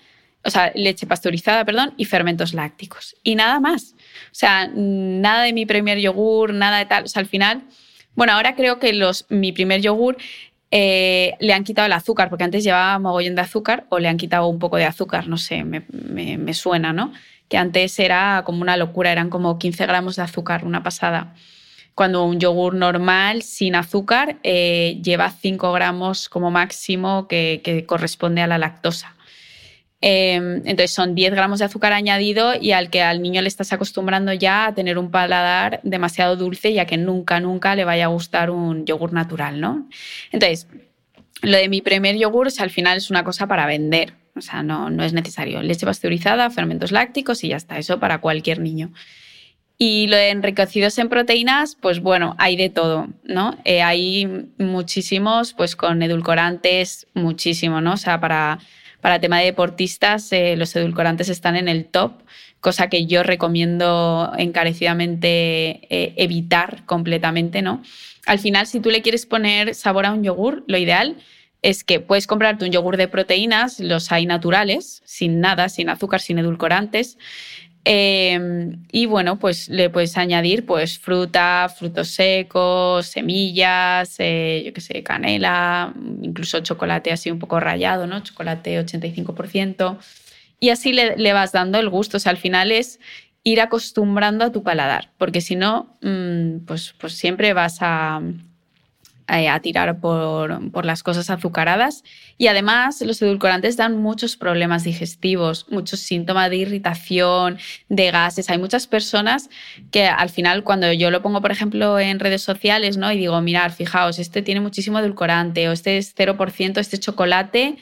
o sea, leche pasteurizada, perdón, y fermentos lácticos. Y nada más. O sea, nada de mi primer yogur, nada de tal. Al final, bueno, ahora creo que los, mi primer yogur eh, le han quitado el azúcar, porque antes llevaba mogollón de azúcar o le han quitado un poco de azúcar, no sé, me, me suena, ¿no? Que antes era como una locura, eran como 15 gramos de azúcar, una pasada cuando un yogur normal sin azúcar eh, lleva 5 gramos como máximo que, corresponde a la lactosa. Em, entonces son 10 gramos de azúcar añadido y al que al niño le estás acostumbrando ya a tener un paladar demasiado dulce ya que nunca, nunca le vaya a gustar un yogur natural, ¿no? Entonces, lo de mi primer yogur al final es una cosa para vender, o sea, no, no es necesario. Leche pasteurizada, fermentos lácticos y ya está, eso para cualquier niño. Y lo de enriquecidos en proteínas, pues bueno, hay de todo, ¿no? Eh, hay muchísimos, pues con edulcorantes, muchísimo, ¿no? O sea, para, para tema de deportistas, eh, los edulcorantes están en el top, cosa que yo recomiendo encarecidamente eh, evitar completamente, ¿no? Al final, si tú le quieres poner sabor a un yogur, lo ideal es que puedes comprarte un yogur de proteínas, los hay naturales, sin nada, sin azúcar, sin edulcorantes. Em, y bueno, pues le puedes añadir pues fruta, frutos secos, semillas, eh, yo qué sé, canela, incluso chocolate así un poco rallado, ¿no? Chocolate 85%. Y así le, vas dando el gusto. O sea, al final es ir acostumbrando a tu paladar, porque si no, mm, pues, pues siempre vas a, eh, a tirar por, por, las cosas azucaradas. Y además los edulcorantes dan muchos problemas digestivos, muchos síntomas de irritación, de gases. Hay muchas personas que al final cuando yo lo pongo, por ejemplo, en redes sociales, ¿no? Y digo, mirad, fijaos, este tiene muchísimo edulcorante o este es 0%, este chocolate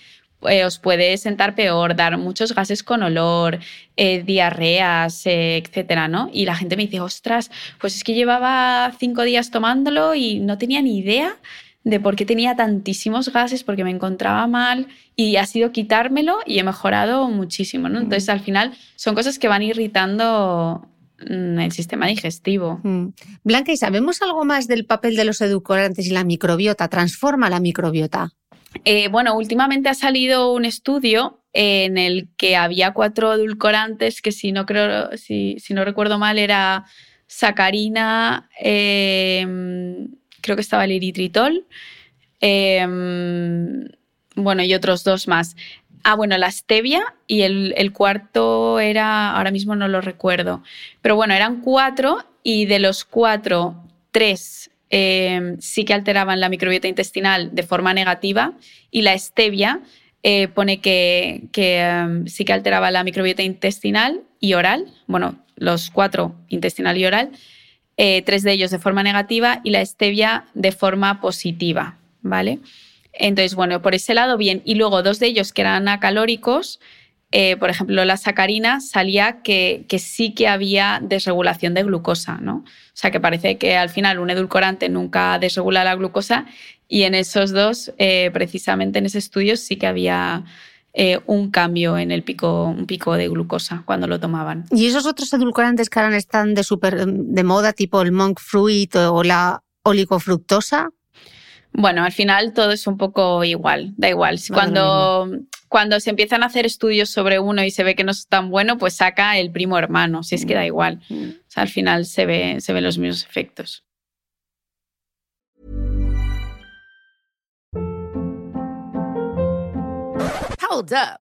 eh, os puede sentar peor, dar muchos gases con olor, eh, diarreas, eh, etcétera, ¿no? Y la gente me dice, ostras, pues es que llevaba cinco días tomándolo y no tenía ni idea de por qué tenía tantísimos gases, porque me encontraba mal y ha sido quitármelo y he mejorado muchísimo, ¿no? Entonces, al final, son cosas que van irritando mm, el sistema digestivo. Mm. Blanca, ¿y sabemos algo más del papel de los edulcorantes y la microbiota? ¿Transforma la microbiota? Eh, bueno, últimamente ha salido un estudio en el que había cuatro edulcorantes que si no recuerdo mal, era sacarina, em, creo que estaba el eritritol, em, bueno, y otros dos más. Ah, bueno, la stevia y el, cuarto era, ahora mismo no lo recuerdo, pero bueno, eran cuatro y de los cuatro, tres em, sí que alteraban la microbiota intestinal de forma negativa y la stevia eh, pone que, em, sí que alteraba la microbiota intestinal y oral, bueno, los cuatro, intestinal y oral, eh, tres de ellos de forma negativa y la stevia de forma positiva, ¿vale? Entonces, bueno, por ese lado, bien. Y luego dos de ellos que eran acalóricos, eh, por ejemplo, la sacarina, salía que, sí que había desregulación de glucosa, ¿no? O sea, que parece que al final un edulcorante nunca desregula la glucosa y en esos dos, eh, precisamente en ese estudio, sí que había eh, un cambio en el pico, un pico de glucosa cuando lo tomaban. ¿Y esos otros edulcorantes que ahora están de, super, de moda, tipo el monk fruit o la oligofructosa? Bueno, al final todo es un poco igual, da igual. Cuando, cuando se empiezan a hacer estudios sobre uno y se ve que no es tan bueno, pues saca el primo hermano, si es que da mm. igual. Mm. O sea, al final se, ve, se ven los mismos efectos. Hold up.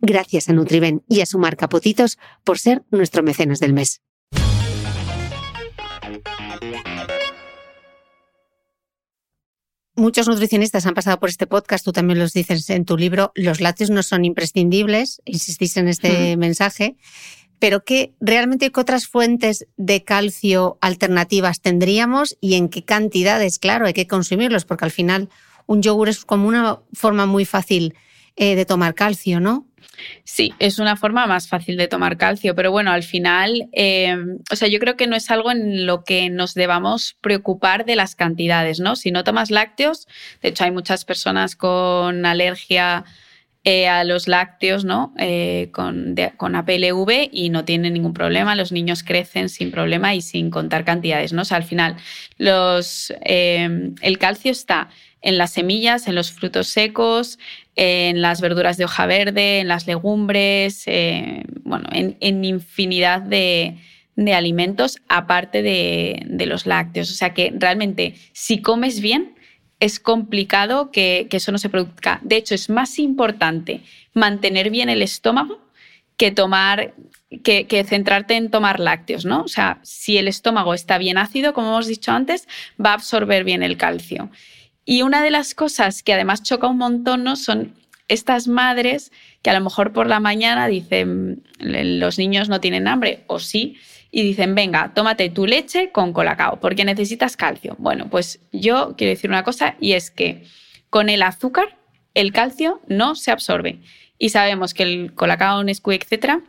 Gracias a Nutriben y a su marca Potitos por ser nuestro mecenas del mes. Muchos nutricionistas han pasado por este podcast, tú también los dices en tu libro, los lácteos no son imprescindibles, insistís en este mensaje, pero ¿qué realmente qué otras fuentes de calcio alternativas tendríamos y en qué cantidades? Claro, hay que consumirlos porque al final un yogur es como una forma muy fácil eh, de tomar calcio, ¿no? Sí, es una forma más fácil de tomar calcio, pero bueno, al final, eh, o sea, yo creo que no es algo en lo que nos debamos preocupar de las cantidades, ¿no? Si no tomas lácteos, de hecho hay muchas personas con alergia eh, a los lácteos, ¿no? Eh, con, con, APLV y no tienen ningún problema, los niños crecen sin problema y sin contar cantidades, ¿no? O sea, al final, los, el calcio está en las semillas, en los frutos secos, en las verduras de hoja verde, en las legumbres, eh, bueno, en, infinidad de, alimentos aparte de, los lácteos. O sea que realmente si comes bien, es complicado que, eso no se produzca. De hecho, es más importante mantener bien el estómago que tomar, que, centrarte en tomar lácteos, ¿no? O sea, si el estómago está bien ácido, como hemos dicho antes, va a absorber bien el calcio. Y una de las cosas que además choca un montón. Son estas madres que a lo mejor por la mañana dicen, los niños no tienen hambre, o sí, y dicen, venga, tómate tu leche con colacao, porque necesitas calcio. Bueno, pues yo quiero decir una cosa, y es que con el azúcar el calcio no se absorbe. Y sabemos que el colacao, Nesquik, etcétera,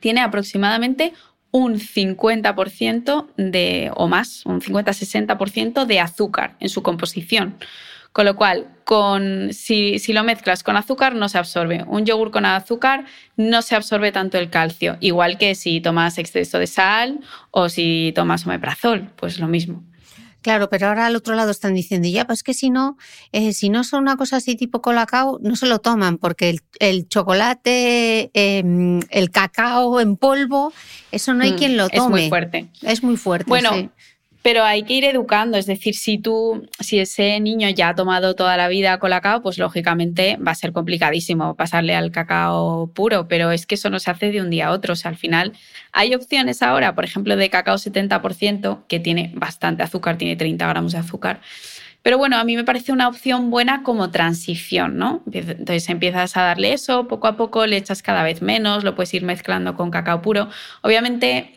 tiene aproximadamente un 50% de, o más, un 50-60% de azúcar en su composición. Con lo cual, con, si, si, lo mezclas con azúcar, no se absorbe. Un yogur con azúcar no se absorbe tanto el calcio, igual que si tomas exceso de sal o si tomas omeprazol, pues lo mismo. Claro, pero ahora al otro lado están diciendo, ya, pues que si no, eh, si no son una cosa así tipo colacao, no se lo toman, porque el, chocolate, em, el cacao en polvo, eso no hay mm, quien lo tome. Es muy fuerte. Es muy fuerte. Bueno, pero hay que ir educando, es decir, si tú, si ese niño ya ha tomado toda la vida colacao, pues lógicamente va a ser complicadísimo pasarle al cacao puro, pero es que eso no se hace de un día a otro. O sea, al final hay opciones ahora, por ejemplo, de cacao 70%, que tiene bastante azúcar, tiene 30 gramos de azúcar. Pero bueno, a mí me parece una opción buena como transición, ¿no? Entonces empiezas a darle eso, poco a poco le echas cada vez menos, lo puedes ir mezclando con cacao puro. Obviamente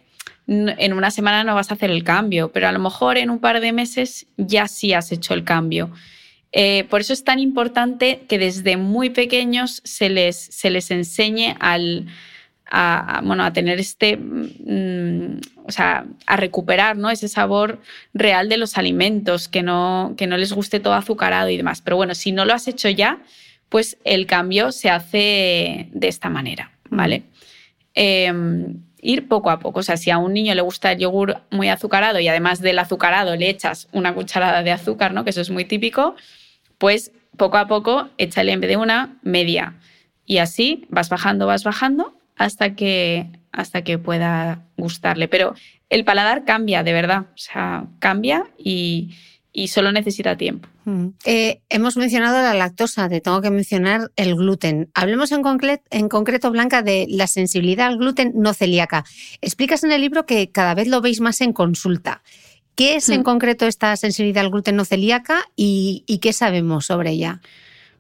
en una semana no vas a hacer el cambio, pero a lo mejor en un par de meses ya sí has hecho el cambio. Eh, por eso es tan importante que desde muy pequeños se les, se les enseñe al, a, bueno, a tener este, mm, o sea, a recuperar ¿no? ese sabor real de los alimentos, que no, que no les guste todo azucarado y demás. Pero bueno, si no lo has hecho ya, pues el cambio se hace de esta manera, ¿vale? Em, ir poco a poco. O sea, si a un niño le gusta el yogur muy azucarado y además del azucarado le echas una cucharada de azúcar, ¿no? Que eso es muy típico, pues poco a poco échale en vez de una media. Y así vas bajando, vas bajando hasta que, hasta que pueda gustarle. Pero el paladar cambia, de verdad. O sea, cambia y, y solo necesita tiempo. Mm. Eh, hemos mencionado la lactosa, te tengo que mencionar el gluten. Hablemos en, en, concreto, Blanca, de la sensibilidad al gluten no celíaca. Explicas en el libro que cada vez lo veis más en consulta. ¿Qué es en mm. concreto esta sensibilidad al gluten no celíaca y, qué sabemos sobre ella?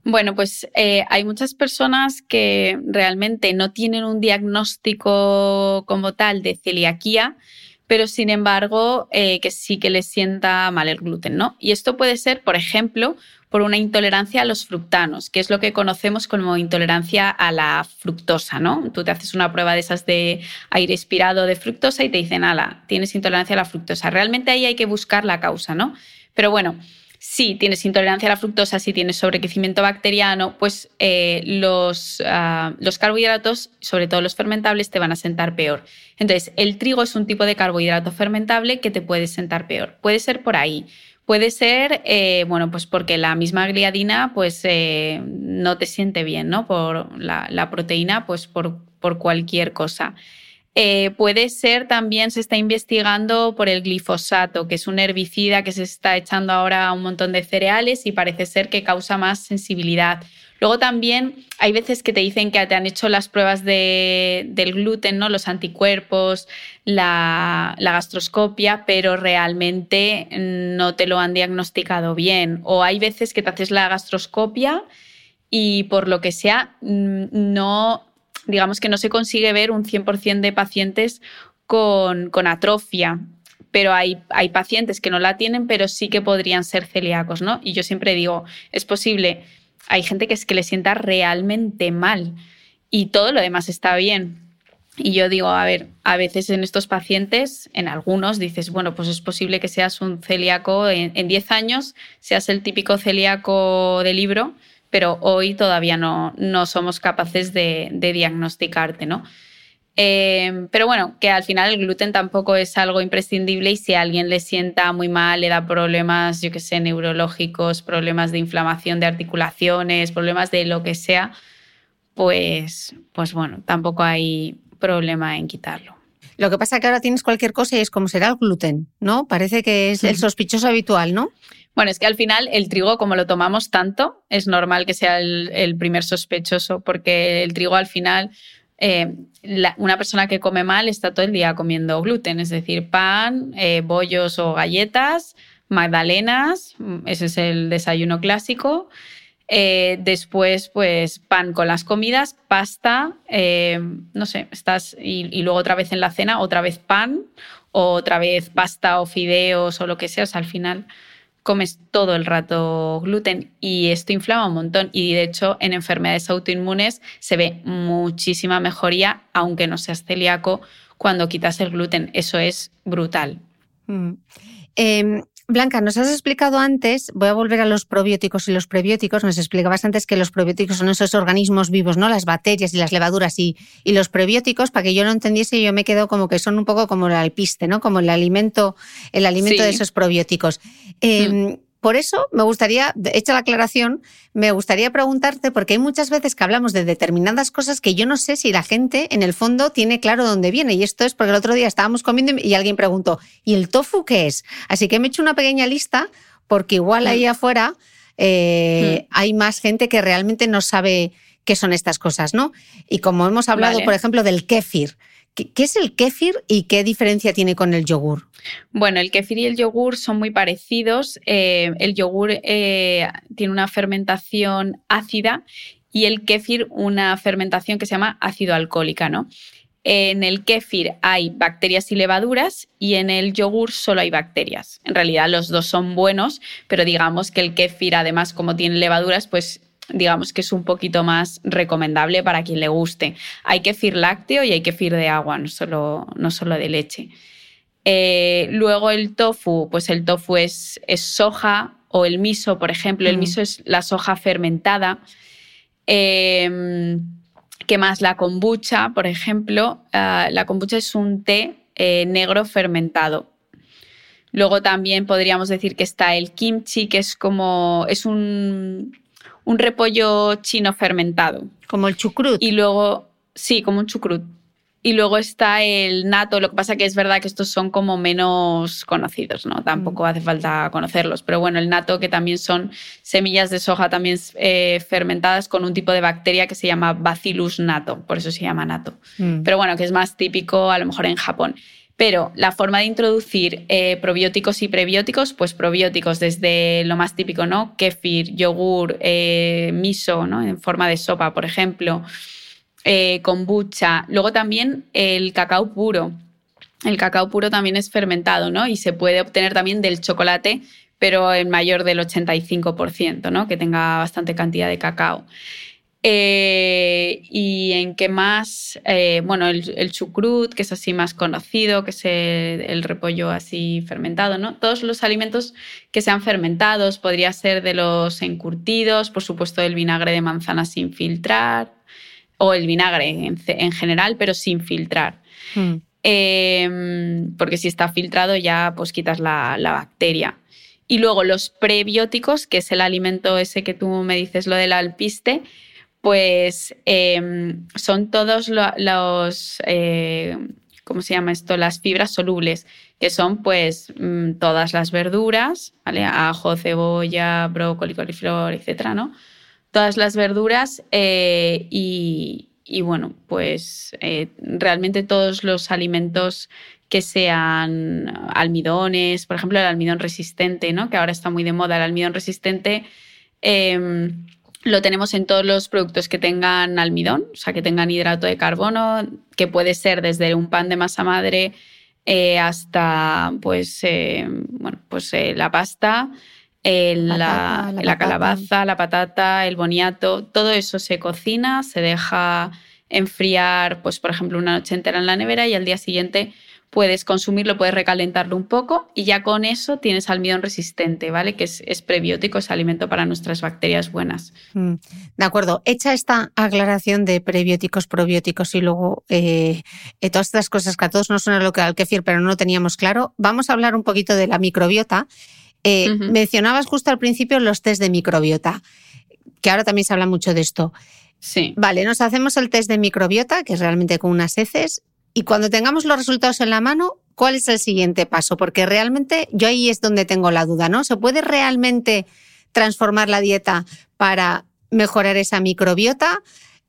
Bueno, pues eh, hay muchas personas que realmente no tienen un diagnóstico como tal de celiaquía, pero sin embargo eh, que sí que les sienta mal el gluten, ¿no? Y esto puede ser, por ejemplo, por una intolerancia a los fructanos, que es lo que conocemos como intolerancia a la fructosa, ¿no? Tú te haces una prueba de esas de aire expirado de fructosa y te dicen, ala, tienes intolerancia a la fructosa. Realmente ahí hay que buscar la causa, ¿no? Pero bueno, si tienes intolerancia a la fructosa, si tienes sobrecrecimiento bacteriano, pues eh, los, ah, los, carbohidratos, sobre todo los fermentables, te van a sentar peor. Entonces, el trigo es un tipo de carbohidrato fermentable que te puede sentar peor. Puede ser por ahí. Puede ser, eh, bueno, pues porque la misma gliadina pues, eh, no te siente bien, ¿no? Por la, la proteína, pues por, por cualquier cosa. Eh, puede ser también, se está investigando por el glifosato, que es un herbicida que se está echando ahora a un montón de cereales y parece ser que causa más sensibilidad. Luego también hay veces que te dicen que te han hecho las pruebas del gluten, ¿no? los anticuerpos, la, la, gastroscopia, pero realmente no te lo han diagnosticado bien. O hay veces que te haces la gastroscopia y por lo que sea no digamos que no se consigue ver un 100% de pacientes con, atrofia, pero hay, hay, pacientes que no la tienen, pero sí que podrían ser celíacos, ¿no? Y yo siempre digo, es posible, hay gente que es que le sienta realmente mal y todo lo demás está bien. Y yo digo, a ver, a veces en estos pacientes, en algunos, dices, bueno, pues es posible que seas un celíaco en 10 años, seas el típico celíaco de libro, pero hoy todavía no, no somos capaces de, diagnosticarte, ¿no? Eh, pero bueno, que al final el gluten tampoco es algo imprescindible y si a alguien le sienta muy mal, le da problemas, yo que sé, neurológicos, problemas de inflamación de articulaciones, problemas de lo que sea, pues, pues bueno, tampoco hay problema en quitarlo. Lo que pasa es que ahora tienes cualquier cosa y es como será el gluten, ¿no? Parece que es el sospechoso habitual, ¿no? Bueno, es que al final el trigo, como lo tomamos tanto, es normal que sea el, primer sospechoso, porque el trigo al final eh, una persona que come mal está todo el día comiendo gluten, es decir, pan, eh, bollos o galletas, magdalenas, mm, ese es el desayuno clásico. Eh, después, pues pan con las comidas, pasta, no sé, estás y, luego otra vez en la cena, otra vez pan, otra vez pasta o fideos o lo que sea. Sea, al final comes todo el rato gluten y esto inflama un montón. Y de hecho, en enfermedades autoinmunes se ve muchísima mejoría, aunque no seas celíaco, cuando quitas el gluten. Eso es brutal. Mm. Em, Blanca, nos has explicado antes, voy a volver a los probióticos y los prebióticos, nos explicabas antes que los probióticos son esos organismos vivos, ¿no? Las bacterias y las levaduras y, y los prebióticos, para que yo no entendiese, yo me quedo como que son un poco como el alpiste, ¿no? Como el alimento, el alimento de esos probióticos. Em, mm. Por eso me gustaría, hecha la aclaración, me gustaría preguntarte, porque hay muchas veces que hablamos de determinadas cosas que yo no sé si la gente en el fondo tiene claro dónde viene. Y esto es porque el otro día estábamos comiendo y alguien preguntó, ¿y el tofu qué es? Así que me he hecho una pequeña lista, porque igual ahí mm. afuera eh, mm. hay más gente que realmente no sabe qué son estas cosas, ¿no? Y como hemos hablado, por ejemplo, del kéfir, ¿Qué, es el kéfir y qué diferencia tiene con el yogur? Bueno, el kéfir y el yogur son muy parecidos. Eh, el yogur eh, tiene una fermentación ácida y el kéfir una fermentación que se llama ácido alcohólica, ¿no? En el kéfir hay bacterias y levaduras y en el yogur solo hay bacterias. En realidad los dos son buenos, pero digamos que el kéfir además como tiene levaduras, pues digamos que es un poquito más recomendable para quien le guste. Hay kefir lácteo y hay kefir de agua, no solo, no solo de leche. Eh, luego el tofu, pues el tofu es, es, soja o el miso, por ejemplo. El mm. miso es la soja fermentada. Em, ¿Qué más? La kombucha, por ejemplo. Ah, la kombucha es un té eh, negro fermentado. Luego también podríamos decir que está el kimchi, que es como es un, un repollo chino fermentado. Como el chucrut. Y luego, sí, como un chucrut. Y luego está el nato, lo que pasa que es verdad que estos son como menos conocidos, ¿no? Tampoco mm. hace falta conocerlos. Pero bueno, el nato, que también son semillas de soja también eh, fermentadas con un tipo de bacteria que se llama Bacillus nato, por eso se llama nato. Mm. Pero bueno, que es más típico a lo mejor en Japón. Pero la forma de introducir eh, probióticos y prebióticos, pues probióticos desde lo más típico, ¿no? Kefir, yogur, eh, miso, ¿no? En forma de sopa, por ejemplo, eh, kombucha. Luego también el cacao puro. El cacao puro también es fermentado, ¿no? Y se puede obtener también del chocolate, pero en mayor del 85%, ¿no? Que tenga bastante cantidad de cacao. Eh, y en qué más, eh, bueno, el, chucrut, que es así más conocido, que es el, repollo así fermentado, ¿no? Todos los alimentos que sean fermentados, podría ser de los encurtidos, por supuesto el vinagre de manzana sin filtrar, o el vinagre en, general, pero sin filtrar. Hmm. Em, porque si está filtrado ya pues quitas la, la bacteria. Y luego los prebióticos, que es el alimento ese que tú me dices, lo del alpiste, pues em, son todos los, eh, ¿cómo se llama esto? Las fibras solubles, que son pues mm, todas las verduras, ¿vale? Ajo, cebolla, brócoli, coliflor, etcétera, ¿no? Todas las verduras eh, y, bueno, pues eh, realmente todos los alimentos que sean almidones, por ejemplo, el almidón resistente, ¿no? Que ahora está muy de moda, el almidón resistente em, lo tenemos en todos los productos que tengan almidón, o sea, que tengan hidrato de carbono, que puede ser desde un pan de masa madre eh, hasta pues, eh, bueno, pues eh, la pasta, la, la, calabaza, la patata, el boniato, todo eso se cocina, se deja enfriar, pues por ejemplo, una noche entera en la nevera y al día siguiente puedes consumirlo, puedes recalentarlo un poco y ya con eso tienes almidón resistente, ¿vale? Que es, prebiótico, es alimento para nuestras bacterias buenas. Mm, de acuerdo. Hecha esta aclaración de prebióticos, probióticos y luego eh, eh, todas estas cosas que a todos nos suena lo que al kefir, pero no lo teníamos claro, vamos a hablar un poquito de la microbiota. Eh, mencionabas justo al principio los test de microbiota, que ahora también se habla mucho de esto. Sí. Vale, nos hacemos el test de microbiota, que es realmente con unas heces, y cuando tengamos los resultados en la mano, ¿cuál es el siguiente paso? Porque realmente yo ahí es donde tengo la duda, ¿no? ¿Se puede realmente transformar la dieta para mejorar esa microbiota?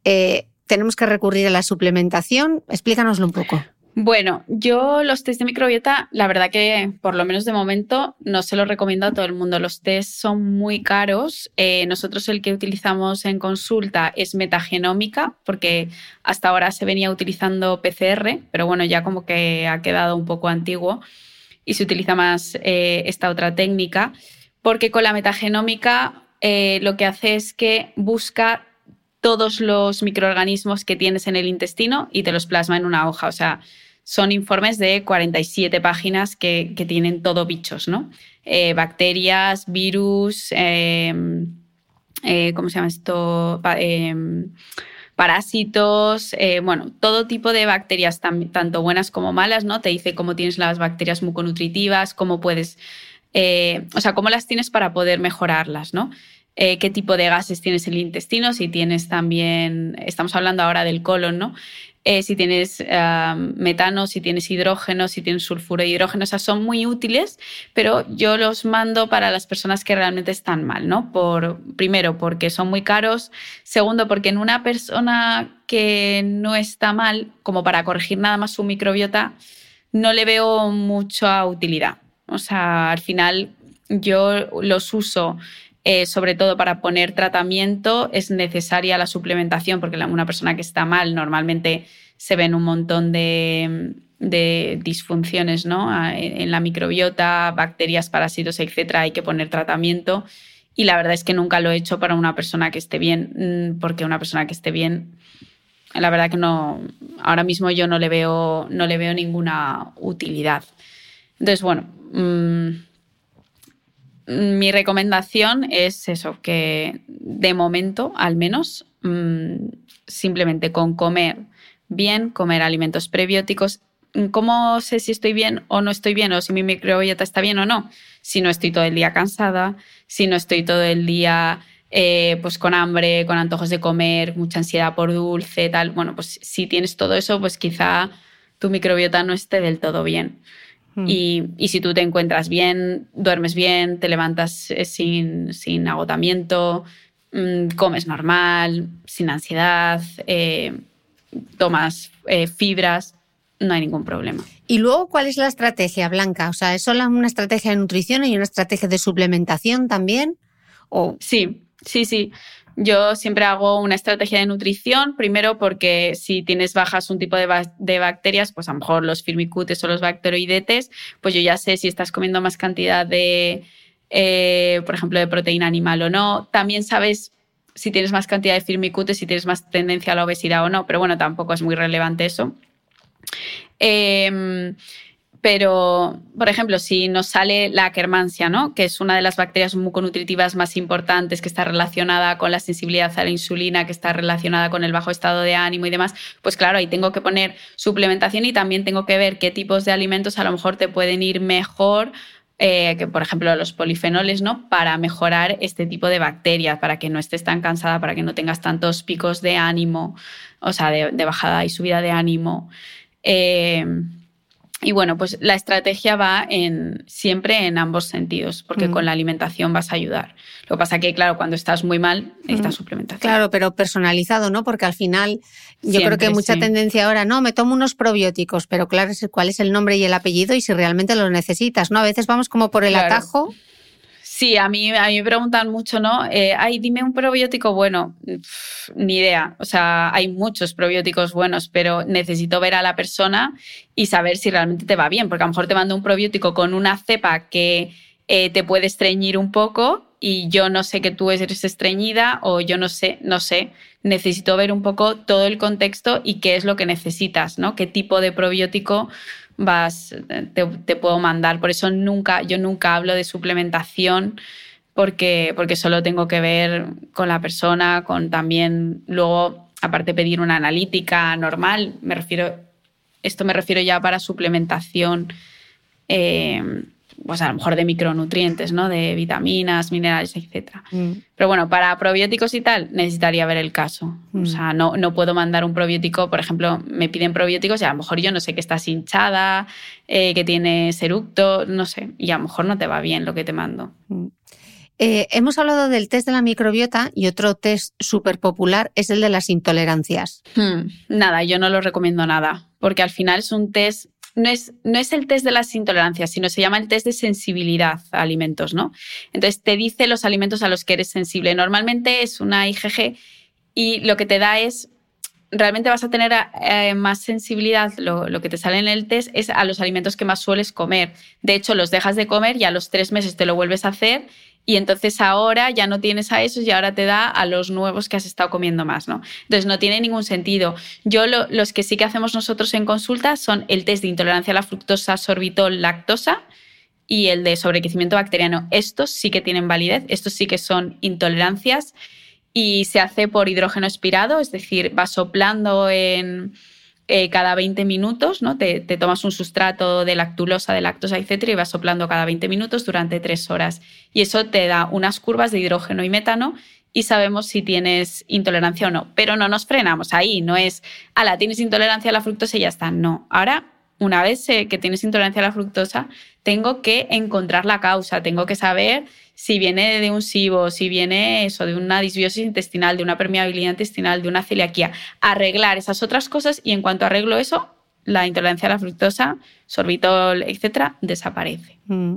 Eh, tenemos que recurrir a la suplementación. Explícanoslo un poco. Bueno, yo los test de microbiota, la verdad que por lo menos de momento no se los recomiendo a todo el mundo. Los test son muy caros. Eh, nosotros el que utilizamos en consulta es metagenómica, porque hasta ahora se venía utilizando PCR, pero bueno, ya como que ha quedado un poco antiguo y se utiliza más eh, esta otra técnica, porque con la metagenómica eh, lo que hace es que busca todos los microorganismos que tienes en el intestino y te los plasma en una hoja. O sea, son informes de 47 páginas que, tienen todo bichos, ¿no? Eh, bacterias, virus, em, eh, ¿cómo se llama esto? Em, parásitos, eh, bueno, todo tipo de bacterias, tanto buenas como malas, ¿no? Te dice cómo tienes las bacterias muconutritivas, cómo puedes, o sea, cómo las tienes para poder mejorarlas, ¿no? Qué tipo de gases tienes en el intestino, si tienes también, estamos hablando ahora del colon, ¿no? Eh, si tienes metano, si tienes hidrógeno, si tienes sulfuro de hidrógeno, o sea, son muy útiles, pero yo los mando para las personas que realmente están mal, ¿no? Por, primero, porque son muy caros, segundo, porque en una persona que no está mal, como para corregir nada más su microbiota, no le veo mucha utilidad. O sea, al final yo los uso eh, sobre todo para poner tratamiento, es necesaria la suplementación, porque una persona que está mal normalmente se ven un montón de, disfunciones ¿no? en la microbiota, bacterias, parásitos, etc. Hay que poner tratamiento. Y la verdad es que nunca lo he hecho para una persona que esté bien, mm, porque una persona que esté bien, la verdad que no, ahora mismo yo no le veo, no le veo ninguna utilidad. Entonces, bueno, mm, mi recomendación es eso, que de momento, al menos, mm, simplemente con comer bien, comer alimentos prebióticos. ¿Cómo sé si estoy bien o no estoy bien o si mi microbiota está bien o no? Si no estoy todo el día cansada, si no estoy todo el día eh, pues con hambre, con antojos de comer, mucha ansiedad por dulce, tal. Bueno, pues si tienes todo eso, pues quizá tu microbiota no esté del todo bien. Mm. Y, si tú te encuentras bien, duermes bien, te levantas eh, sin, agotamiento, mm, comes normal, sin ansiedad, eh, tomas eh, fibras, no hay ningún problema. Y luego, ¿cuál es la estrategia, Blanca? O sea, ¿es solo una estrategia de nutrición y una estrategia de suplementación también? ¿O... Sí, sí, sí. Yo siempre hago una estrategia de nutrición, primero porque si tienes bajas un tipo de, bacterias, pues a lo mejor los firmicutes o los bacteroidetes, pues yo ya sé si estás comiendo más cantidad de, eh, por ejemplo, de proteína animal o no. También sabes si tienes más cantidad de firmicutes, si tienes más tendencia a la obesidad o no, pero bueno, tampoco es muy relevante eso. Eh, pero, por ejemplo, si nos sale la Akkermansia, ¿no? que es una de las bacterias muconutritivas más importantes, que está relacionada con la sensibilidad a la insulina, que está relacionada con el bajo estado de ánimo y demás, pues claro, ahí tengo que poner suplementación y también tengo que ver qué tipos de alimentos a lo mejor te pueden ir mejor eh, que por ejemplo los polifenoles, ¿no? Para mejorar este tipo de bacterias, para que no estés tan cansada, para que no tengas tantos picos de ánimo, o sea, de, bajada y subida de ánimo. Eh, y bueno, pues la estrategia va en, siempre en ambos sentidos, porque mm. con la alimentación vas a ayudar. Lo que pasa que, claro, cuando estás muy mal, necesitas suplementación. Claro, pero personalizado, ¿no? Porque al final yo creo que hay mucha tendencia ahora, no, me tomo unos probióticos, pero claro, cuál es el nombre y el apellido y si realmente lo necesitas, ¿no? A veces vamos como por el atajo Sí, a mí, a mí me preguntan mucho, ¿no? Eh, ay, dime un probiótico bueno. ni idea. O sea, hay muchos probióticos buenos, pero necesito ver a la persona y saber si realmente te va bien, porque a lo mejor te mando un probiótico con una cepa que eh, te puede estreñir un poco y yo no sé que tú eres estreñida o yo no sé, no sé. Necesito ver un poco todo el contexto y qué es lo que necesitas, ¿no? Qué tipo de probiótico vas, te, puedo mandar. Por eso nunca, yo nunca hablo de suplementación porque, porque solo tengo que ver con la persona, con también luego, aparte pedir una analítica normal, me refiero, esto me refiero ya para suplementación. Eh, pues a lo mejor de micronutrientes, ¿no? De vitaminas, minerales, etc. Mm. Pero bueno, para probióticos y tal, necesitaría ver el caso. O mm. sea, no, no puedo mandar un probiótico, por ejemplo, me piden probióticos y a lo mejor yo no sé que estás hinchada, eh, que tienes eructo, no sé, y a lo mejor no te va bien lo que te mando. Mm. eh, hemos hablado del test de la microbiota y otro test súper popular es el de las intolerancias. Hmm, nada, yo no lo recomiendo nada, porque al final es un test no es, no es, el test de las intolerancias, sino se llama el test de sensibilidad a alimentos, ¿no? Entonces te dice los alimentos a los que eres sensible. Normalmente es una IgG y lo que te da es realmente vas a tener eh, más sensibilidad, lo, que te sale en el test es a los alimentos que más sueles comer. De hecho, los dejas de comer y a los tres meses te lo vuelves a hacer y entonces ahora ya no tienes a esos y ahora te da a los nuevos que has estado comiendo más, ¿no? Entonces no tiene ningún sentido. Yo los que sí que hacemos nosotros en consulta son el test de intolerancia a la fructosa, sorbitol, lactosa y el de sobrecrecimiento bacteriano. Estos sí que tienen validez, estos sí que son intolerancias y se hace por hidrógeno expirado, es decir, va soplando en eh, cada 20 minutos, ¿no? Te, tomas un sustrato de lactulosa, de lactosa, etcétera, y vas soplando cada 20 minutos durante tres horas. Y eso te da unas curvas de hidrógeno y metano y sabemos si tienes intolerancia o no. Pero no nos frenamos ahí, no es, ala, tienes intolerancia a la fructosa y ya está. No. Ahora, una vez sé que tienes intolerancia a la fructosa, tengo que encontrar la causa, tengo que saber si viene de un SIBO, si viene eso, de una disbiosis intestinal, de una permeabilidad intestinal, de una celiaquía, arreglar esas otras cosas y en cuanto arreglo eso, la intolerancia a la fructosa, sorbitol, etcétera, desaparece. Mm.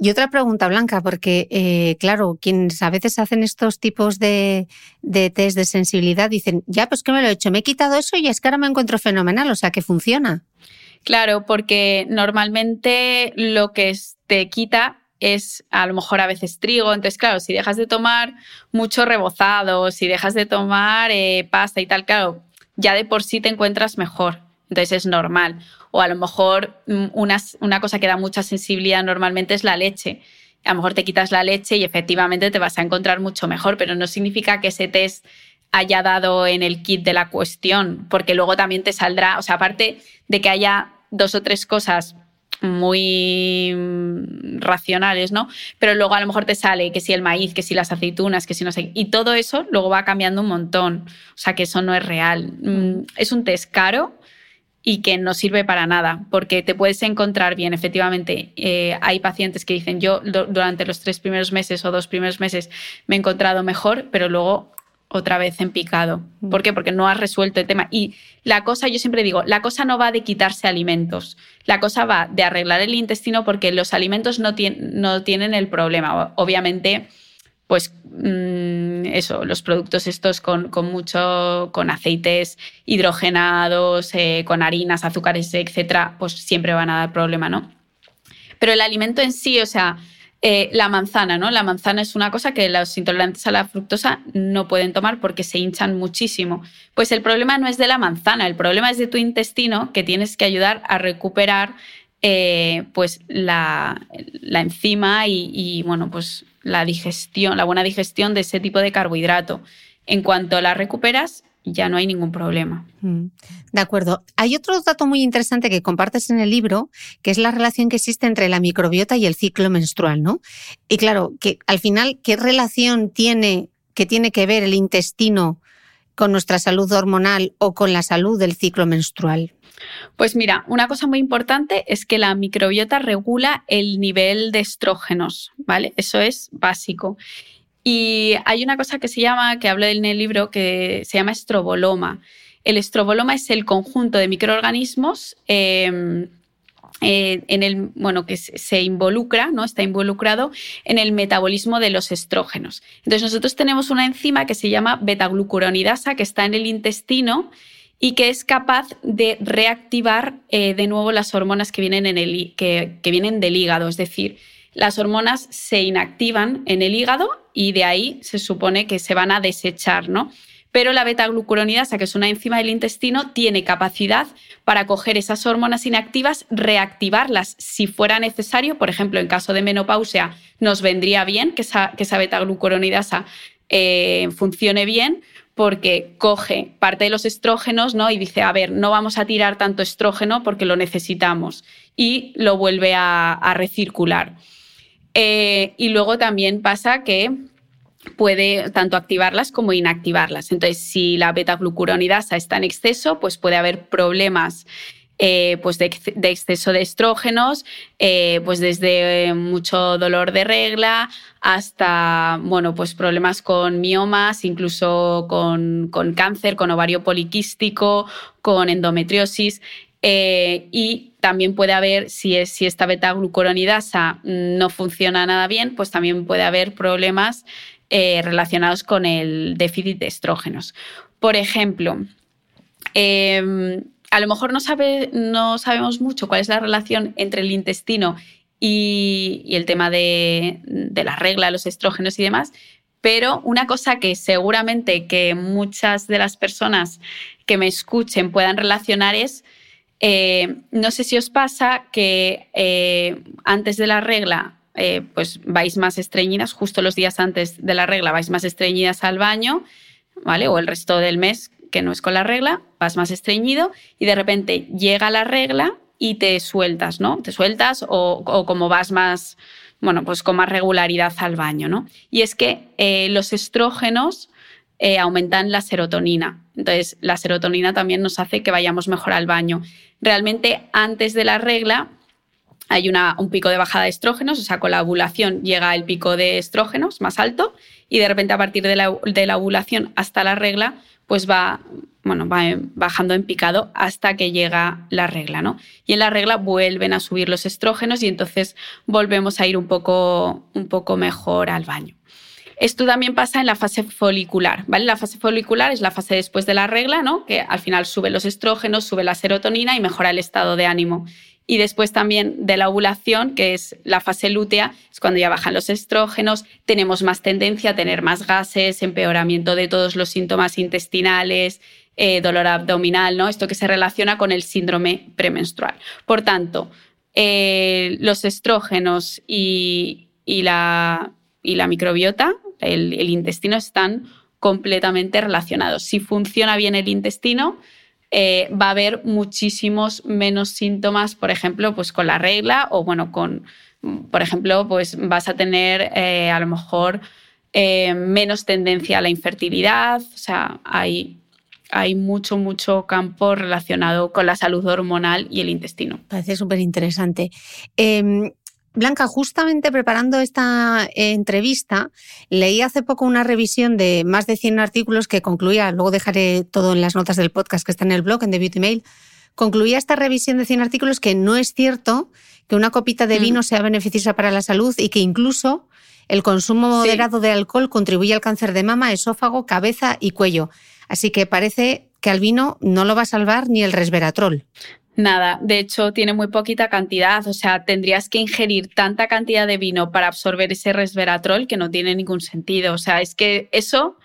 Y otra pregunta, Blanca, porque eh, claro, quienes a veces hacen estos tipos de, de, test de sensibilidad dicen, ya, pues que me lo he hecho, me he quitado eso y es que ahora me encuentro fenomenal, o sea que funciona. Claro, porque normalmente lo que te quita es a lo mejor a veces trigo. Entonces, claro, si dejas de tomar mucho rebozado, si dejas de tomar eh, pasta y tal, claro, ya de por sí te encuentras mejor. Entonces es normal. O a lo mejor mm, una, una cosa que da mucha sensibilidad normalmente es la leche. A lo mejor te quitas la leche y efectivamente te vas a encontrar mucho mejor, pero no significa que ese test haya dado en el kit de la cuestión, porque luego también te saldrá, o sea, aparte de que haya dos o tres cosas muy mm, racionales, ¿no? Pero luego a lo mejor te sale que si el maíz, que si las aceitunas, que si no sé. Y todo eso luego va cambiando un montón. O sea que eso no es real. Mm, es un test caro y que no sirve para nada, porque te puedes encontrar bien, efectivamente. Eh, hay pacientes que dicen, yo durante los tres primeros meses o dos primeros meses me he encontrado mejor, pero luego otra vez en picado. Mm. ¿Por qué? Porque no has resuelto el tema. Y la cosa, yo siempre digo, la cosa no va de quitarse alimentos, la cosa va de arreglar el intestino porque los alimentos no, no tienen el problema. Obviamente, pues mm, eso, los productos estos con, mucho, con aceites hidrogenados, eh, con harinas, azúcares, etcétera, pues siempre van a dar problema, ¿no? Pero el alimento en sí, o sea, eh, la manzana, ¿no? La manzana es una cosa que los intolerantes a la fructosa no pueden tomar porque se hinchan muchísimo. Pues el problema no es de la manzana, el problema es de tu intestino que tienes que ayudar a recuperar eh, pues la, enzima y, y, bueno, pues la digestión, la buena digestión de ese tipo de carbohidrato. En cuanto la recuperas, ya no hay ningún problema. Mm. De acuerdo. Hay otro dato muy interesante que compartes en el libro, que es la relación que existe entre la microbiota y el ciclo menstrual, ¿no? Y claro, que al final, ¿qué relación tiene que tiene que ver el intestino con nuestra salud hormonal o con la salud del ciclo menstrual? Pues mira, una cosa muy importante es que la microbiota regula el nivel de estrógenos, ¿vale? Eso es básico. Y hay una cosa que se llama, que hablo en el libro, que se llama estroboloma. El estroboloma es el conjunto de microorganismos em, eh, en el, bueno, que se involucra, ¿no? Está involucrado en el metabolismo de los estrógenos. Entonces, nosotros tenemos una enzima que se llama beta-glucuronidasa, que está en el intestino y que es capaz de reactivar eh, de nuevo las hormonas que vienen, en el, que, que vienen del hígado. Es decir, las hormonas se inactivan en el hígado y de ahí se supone que se van a desechar, ¿no? Pero la beta-glucuronidasa, que es una enzima del intestino, tiene capacidad para coger esas hormonas inactivas, reactivarlas si fuera necesario. Por ejemplo, en caso de menopausia, nos vendría bien que esa, beta-glucuronidasa eh, funcione bien porque coge parte de los estrógenos ¿no? y dice, a ver, no vamos a tirar tanto estrógeno porque lo necesitamos y lo vuelve a recircular. Eh, y luego también pasa que puede tanto activarlas como inactivarlas. Entonces, si la beta-glucuronidasa está en exceso, pues puede haber problemas eh, pues de, exceso de estrógenos, eh, pues desde mucho dolor de regla hasta bueno, pues problemas con miomas, incluso con, con cáncer, con ovario poliquístico, con endometriosis. Y también puede haber, si, es, si esta beta-glucuronidasa no funciona nada bien, pues también puede haber problemas relacionados con el déficit de estrógenos. Por ejemplo, em, a lo mejor no, sabe, no sabemos mucho cuál es la relación entre el intestino y, el tema de, la regla, los estrógenos y demás, pero una cosa que seguramente que muchas de las personas que me escuchen puedan relacionar es, eh, no sé si os pasa que eh, antes de la regla eh, pues vais más estreñidas, justo los días antes de la regla vais más estreñidas al baño, ¿vale? O el resto del mes que no es con la regla, vas más estreñido y de repente llega la regla y te sueltas, ¿no? Te sueltas o, como vas más, bueno, pues con más regularidad al baño, ¿no? Y es que los estrógenos eh, aumentan la serotonina. Entonces, la serotonina también nos hace que vayamos mejor al baño. Realmente, antes de la regla, hay un pico de bajada de estrógenos, o sea, con la ovulación llega el pico de estrógenos más alto y de repente a partir de la, de la ovulación hasta la regla, pues va, bueno, va bajando en picado hasta que llega la regla, ¿no? Y en la regla vuelven a subir los estrógenos y entonces volvemos a ir un poco, un poco mejor al baño. Esto también pasa en la fase folicular, ¿vale? La fase folicular es la fase después de la regla, ¿no? Que al final sube los estrógenos, sube la serotonina y mejora el estado de ánimo. Y después también de la ovulación, que es la fase lútea, es cuando ya bajan los estrógenos, tenemos más tendencia a tener más gases, empeoramiento de todos los síntomas intestinales, eh, dolor abdominal, ¿no? Esto que se relaciona con el síndrome premenstrual. Por tanto, eh, los estrógenos y, la, y, la, microbiota, el intestino, están completamente relacionados. Si funciona bien el intestino, eh, va a haber muchísimos menos síntomas, por ejemplo, pues con la regla o bueno, con, por ejemplo, pues vas a tener eh, a lo mejor eh, menos tendencia a la infertilidad, o sea, hay, hay mucho, mucho campo relacionado con la salud hormonal y el intestino. Parece súper interesante. Em, Blanca, justamente preparando esta eh, entrevista, leí hace poco una revisión de más de 100 artículos que concluía, luego dejaré todo en las notas del podcast que está en el blog, en The Beauty Mail, concluía esta revisión de 100 artículos que no es cierto que una copita de mm. vino sea beneficiosa para la salud y que incluso el consumo moderado de alcohol contribuye al cáncer de mama, esófago, cabeza y cuello. Así que parece que al vino no lo va a salvar ni el resveratrol. Nada, de hecho tiene muy poquita cantidad, o sea, tendrías que ingerir tanta cantidad de vino para absorber ese resveratrol que no tiene ningún sentido, o sea, es que eso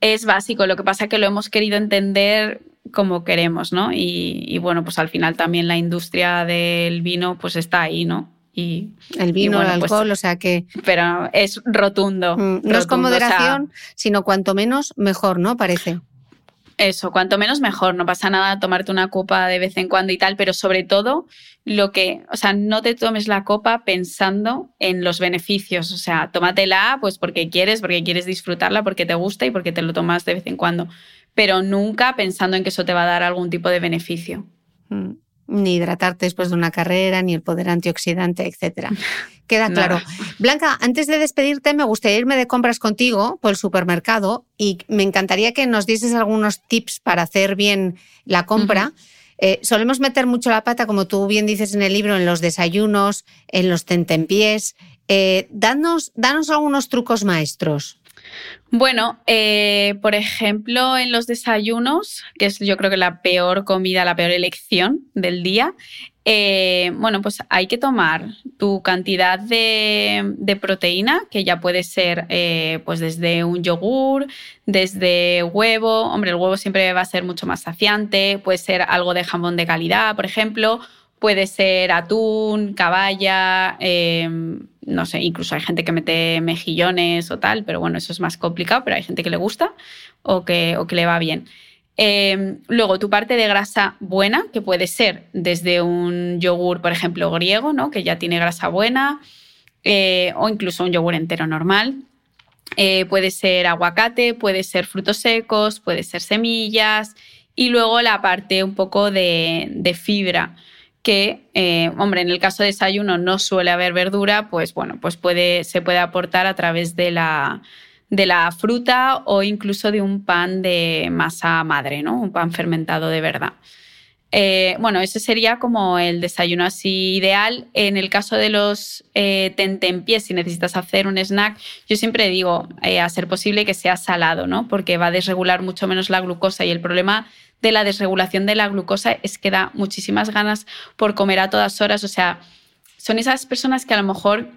es básico, lo que pasa es que lo hemos querido entender como queremos, ¿no? Y, bueno, pues al final también la industria del vino pues está ahí, ¿no? Y, el vino, el pues alcohol, o sea que... Pero es rotundo. Mm, no es con moderación, sino cuanto menos, mejor, ¿no? Parece. Eso, cuanto menos mejor, no pasa nada tomarte una copa de vez en cuando y tal, pero sobre todo lo que, o sea, no te tomes la copa pensando en los beneficios, o sea, tómatela pues porque quieres, porque quieres disfrutarla, porque te gusta y porque te lo tomas de vez en cuando, pero nunca pensando en que eso te va a dar algún tipo de beneficio. Mm ni hidratarte después de una carrera, ni el poder antioxidante, etcétera. Queda claro. Blanca, antes de despedirte, me gustaría irme de compras contigo por el supermercado y me encantaría que nos dieses algunos tips para hacer bien la compra. Eh, solemos meter mucho la pata, como tú bien dices en el libro, en los desayunos, en los tentempiés. Eh, danos, danos algunos trucos maestros. Bueno, eh, por ejemplo, en los desayunos, que es yo creo que la peor comida, la peor elección del día, eh, bueno, pues hay que tomar tu cantidad de, proteína, que ya puede ser eh, pues desde un yogur, desde huevo, hombre, el huevo siempre va a ser mucho más saciante, puede ser algo de jamón de calidad, por ejemplo, puede ser atún, caballa, em, no sé, incluso hay gente que mete mejillones o tal, pero bueno, eso es más complicado, pero hay gente que le gusta o que, o que le va bien. Em, luego, tu parte de grasa buena, que puede ser desde un yogur, por ejemplo, griego, ¿no? que ya tiene grasa buena, eh, o incluso un yogur entero normal. Eh, puede ser aguacate, puede ser frutos secos, puede ser semillas, Y luego la parte un poco de, fibra, que, eh, hombre, en el caso de desayuno no suele haber verdura, pues bueno, pues puede, se puede aportar a través de la, de la fruta o incluso de un pan de masa madre, ¿no? Un pan fermentado de verdad. Eh, bueno, ese sería como el desayuno así ideal. En el caso de los eh, tentempiés, si necesitas hacer un snack, yo siempre digo eh, a ser posible que sea salado, ¿no? Porque va a desregular mucho menos la glucosa y el problema de la desregulación de la glucosa es que da muchísimas ganas por comer a todas horas. O sea, son esas personas que a lo mejor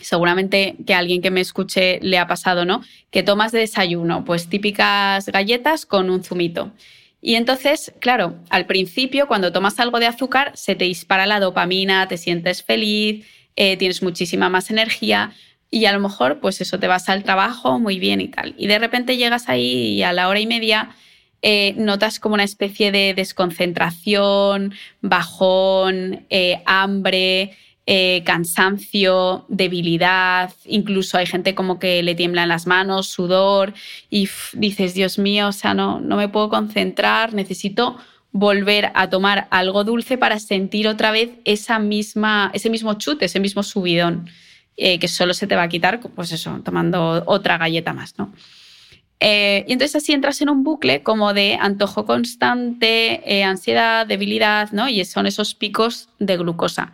seguramente que alguien que me escuche le ha pasado, ¿no? Que tomas de desayuno, pues típicas galletas con un zumito. Y entonces, claro, al principio cuando tomas algo de azúcar se te dispara la dopamina, te sientes feliz, eh, tienes muchísima más energía y a lo mejor pues eso te vas al trabajo muy bien y tal. Y de repente llegas ahí y a la hora y media eh, notas como una especie de desconcentración, bajón, eh, hambre, eh, cansancio, debilidad, incluso hay gente como que le tiemblan las manos, sudor, y dices, Dios mío, o sea, no, no me puedo concentrar, necesito volver a tomar algo dulce para sentir otra vez esa misma, ese mismo chute, ese mismo subidón, que solo se te va a quitar, pues eso, tomando otra galleta más, ¿no? Eh, y entonces así entras en un bucle como de antojo constante, ansiedad, debilidad, ¿no? Y son esos picos de glucosa.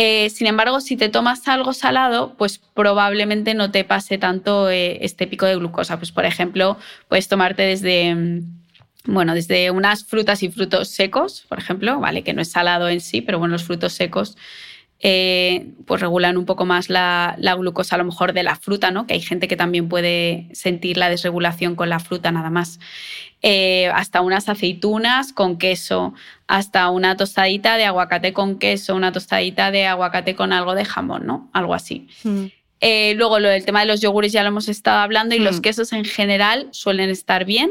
Eh, sin embargo, si te tomas algo salado, pues probablemente no te pase tanto eh, este pico de glucosa. Pues, por ejemplo, puedes tomarte desde, mm, bueno, desde unas frutas y frutos secos, por ejemplo, ¿vale? Que no es salado en sí, pero bueno, los frutos secos eh, pues regulan un poco más la, glucosa a lo mejor de la fruta, ¿no? Que hay gente que también puede sentir la desregulación con la fruta nada más. Eh, hasta unas aceitunas con queso, hasta una tostadita de aguacate con queso, una tostadita de aguacate con algo de jamón, ¿no? Algo así. Mm. Eh, luego lo del tema de los yogures ya lo hemos estado hablando y los mm. quesos en general suelen estar bien.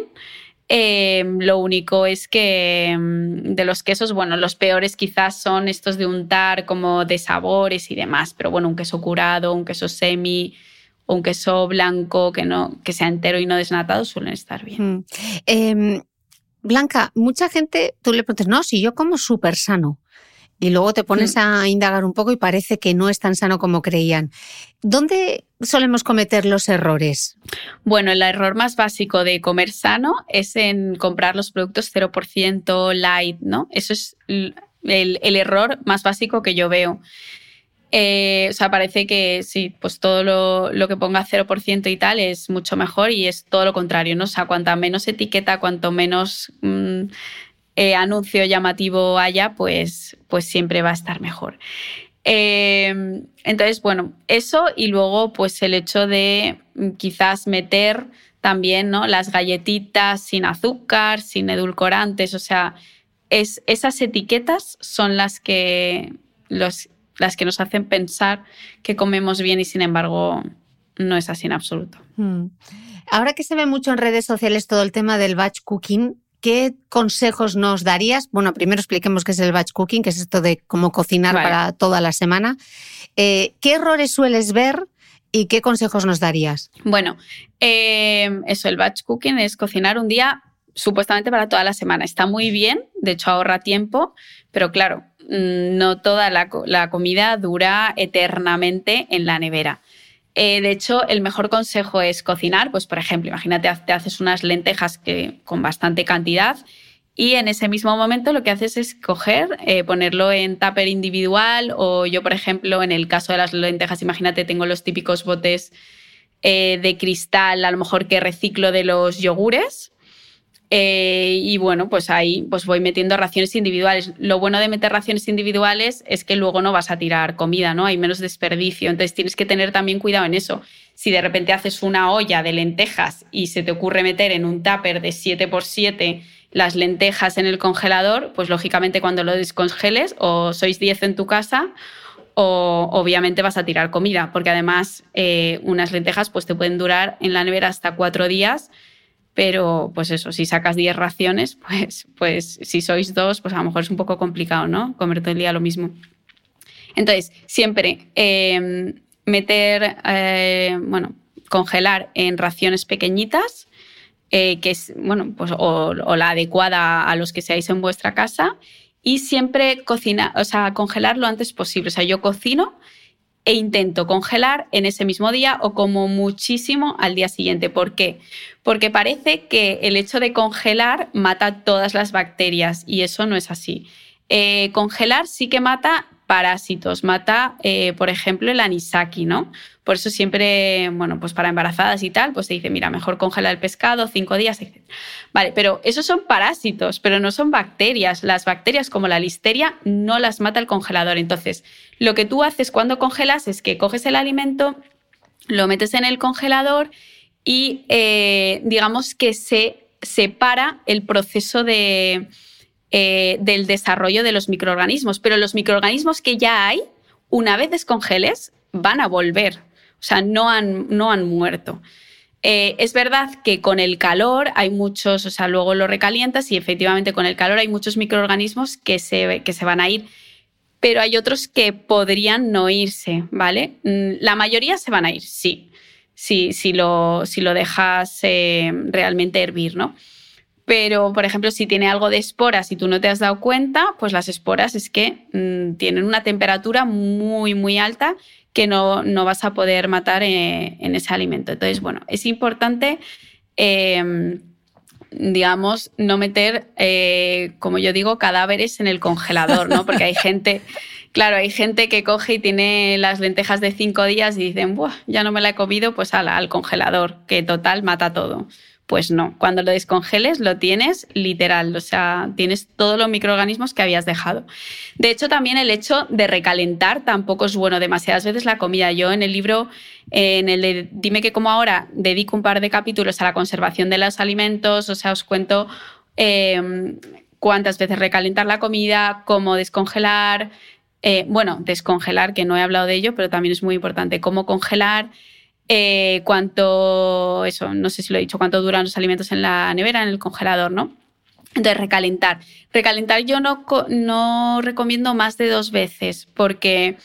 Em, lo único es que em, de los quesos, bueno, los peores quizás son estos de untar como de sabores y demás, pero bueno, un queso curado, un queso semi un queso blanco que, no, que sea entero y no desnatado suelen estar bien. Mm. Em, Blanca, mucha gente, tú le preguntas, no, si yo como súper sano. Y luego te pones mm. a indagar un poco y parece que no es tan sano como creían. ¿Dónde solemos cometer los errores? Bueno, el error más básico de comer sano es en comprar los productos 0% light, ¿no? Eso es el, error más básico que yo veo. Eh, o sea, parece que sí, pues todo lo, que ponga 0% y tal es mucho mejor y es todo lo contrario, ¿no? O sea, cuanta menos etiqueta, cuanto menos mm, eh, anuncio llamativo haya, pues, pues siempre va a estar mejor. Eh, entonces, bueno, eso y luego pues el hecho de mm, quizás meter también ¿no? las galletitas sin azúcar, sin edulcorantes, o sea, es, esas etiquetas son las que, los, las que nos hacen pensar que comemos bien y sin embargo no es así en absoluto. Hmm. Ahora que se ve mucho en redes sociales todo el tema del batch cooking, ¿qué consejos nos darías? Bueno, primero expliquemos qué es el batch cooking, que es esto de cómo cocinar para toda la semana. Eh, ¿Qué errores sueles ver? ¿Y qué consejos nos darías? Bueno, eh, eso, el batch cooking es cocinar un día supuestamente para toda la semana. Está muy bien, de hecho ahorra tiempo, pero claro, mm, no toda la comida dura eternamente en la nevera. Eh, de hecho, el mejor consejo es cocinar. Pues, por ejemplo, imagínate, te haces unas lentejas que, con bastante cantidad y en ese mismo momento lo que haces es coger, eh, ponerlo en tupper individual o yo, por ejemplo, en el caso de las lentejas, imagínate, tengo los típicos botes eh, de cristal, a lo mejor que reciclo de los yogures eh, y bueno, pues ahí pues voy metiendo raciones individuales. Lo bueno de meter raciones individuales es que luego no vas a tirar comida, ¿no? Hay menos desperdicio. Entonces tienes que tener también cuidado en eso. Si de repente haces una olla de lentejas y se te ocurre meter en un tupper de 7x7 las lentejas en el congelador, pues lógicamente cuando lo descongeles o sois 10 en tu casa o obviamente vas a tirar comida, porque además eh, unas lentejas pues te pueden durar en la nevera hasta cuatro días pero pues eso, si sacas 10 raciones, pues, pues si sois dos, pues a lo mejor es un poco complicado, ¿no? Comer todo el día lo mismo. Entonces, siempre em, meter, eh, bueno, congelar en raciones pequeñitas eh, que es, bueno, pues o, la adecuada a los que seáis en vuestra casa. Y siempre cocina, o sea, congelar lo antes posible. O sea, yo cocino e intento congelar en ese mismo día o como muchísimo al día siguiente. ¿Por qué? Porque parece que el hecho de congelar mata todas las bacterias y eso no es así. Eh, congelar sí que mata parásitos, mata, eh, por ejemplo, el anisaki, ¿no? Por eso siempre, bueno, pues para embarazadas y tal, pues se dice, mira, mejor congela el pescado cinco días, etc. Vale, pero esos son parásitos, pero no son bacterias. Las bacterias como la listeria no las mata el congelador. Entonces, lo que tú haces cuando congelas es que coges el alimento, lo metes en el congelador y eh, digamos que se separa el proceso de, eh, del desarrollo de los microorganismos. Pero los microorganismos que ya hay, una vez descongeles, van a volver. O sea, no han, no han muerto. Eh, es verdad que con el calor hay muchos, o sea, luego lo recalientas y efectivamente con el calor hay muchos microorganismos que se, que se van a ir, pero hay otros que podrían no irse, ¿vale? Mm, la mayoría se van a ir, sí, sí si, lo, si lo dejas eh, realmente hervir, ¿no? Pero, por ejemplo, si tiene algo de esporas y tú no te has dado cuenta, pues las esporas es que mm, tienen una temperatura muy, muy alta que no, no vas a poder matar eh, en ese alimento. Entonces, bueno, es importante, em, digamos, no meter, eh, como yo digo, cadáveres en el congelador, ¿no? Porque hay gente, claro, hay gente que coge y tiene las lentejas de cinco días y dicen, Buah, ya no me la he comido, pues al congelador, que total mata todo. Pues no, cuando lo descongeles lo tienes literal, o sea, tienes todos los microorganismos que habías dejado. De hecho, también el hecho de recalentar tampoco es bueno. Demasiadas veces la comida. Yo en el libro, en el de Dime que como ahora, dedico un par de capítulos a la conservación de los alimentos, o sea, os cuento em, cuántas veces recalentar la comida, cómo descongelar. Eh, bueno, descongelar, que no he hablado de ello, pero también es muy importante, cómo congelar. Eh, cuánto, eso, no sé si lo he dicho, cuánto duran los alimentos en la nevera, en el congelador, ¿no? Entonces, recalentar. Recalentar yo no, no recomiendo más de dos veces, porque,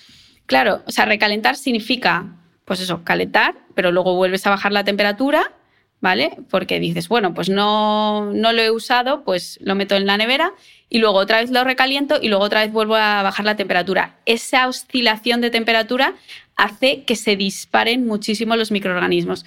claro, o sea, recalentar significa, pues eso, calentar, pero luego vuelves a bajar la temperatura, ¿vale? Porque dices, bueno, pues no, no lo he usado, pues lo meto en la nevera y luego otra vez lo recaliento y luego otra vez vuelvo a bajar la temperatura. Esa oscilación de temperatura hace que se disparen muchísimo los microorganismos.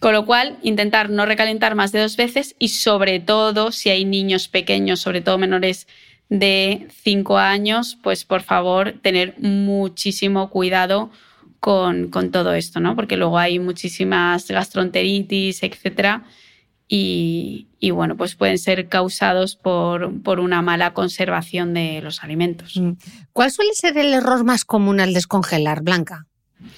Con lo cual, intentar no recalentar más de dos veces y sobre todo si hay niños pequeños, sobre todo menores de 5 años, pues por favor tener muchísimo cuidado con, con, todo esto, ¿no? Porque luego hay muchísimas gastroenteritis, etcétera, y, bueno, pues pueden ser causados por, por, una mala conservación de los alimentos. Mm. ¿Cuál suele ser el error más común al descongelar, Blanca?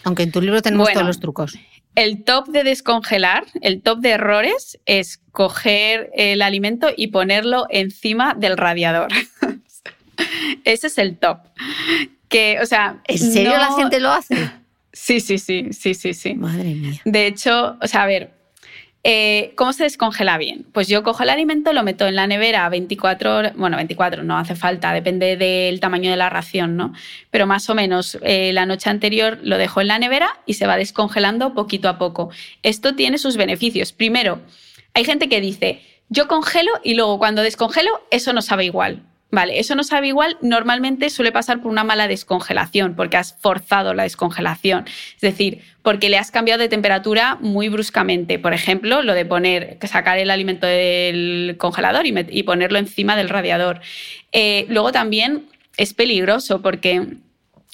Aunque en tu libro tenemos todos los trucos. El top de descongelar, el top de errores es coger el alimento y ponerlo encima del radiador. Ese es el top. Que, o sea, ¿En serio la gente lo hace? Sí, sí, sí, sí, sí, sí. Madre mía. De hecho, o sea, a ver, eh, ¿Cómo se descongela bien? Pues yo cojo el alimento, lo meto en la nevera 24 horas, bueno, 24 no hace falta, depende del tamaño de la ración, ¿no? Pero más o menos eh, la noche anterior lo dejo en la nevera y se va descongelando poquito a poco. Esto tiene sus beneficios. Primero, hay gente que dice, yo congelo y luego cuando descongelo eso no sabe igual. Vale, eso no sabe igual, normalmente suele pasar por una mala descongelación, porque has forzado la descongelación. Es decir, porque le has cambiado de temperatura muy bruscamente. Por ejemplo, lo de poner, sacar el alimento del congelador y, ponerlo encima del radiador. Eh, luego también es peligroso porque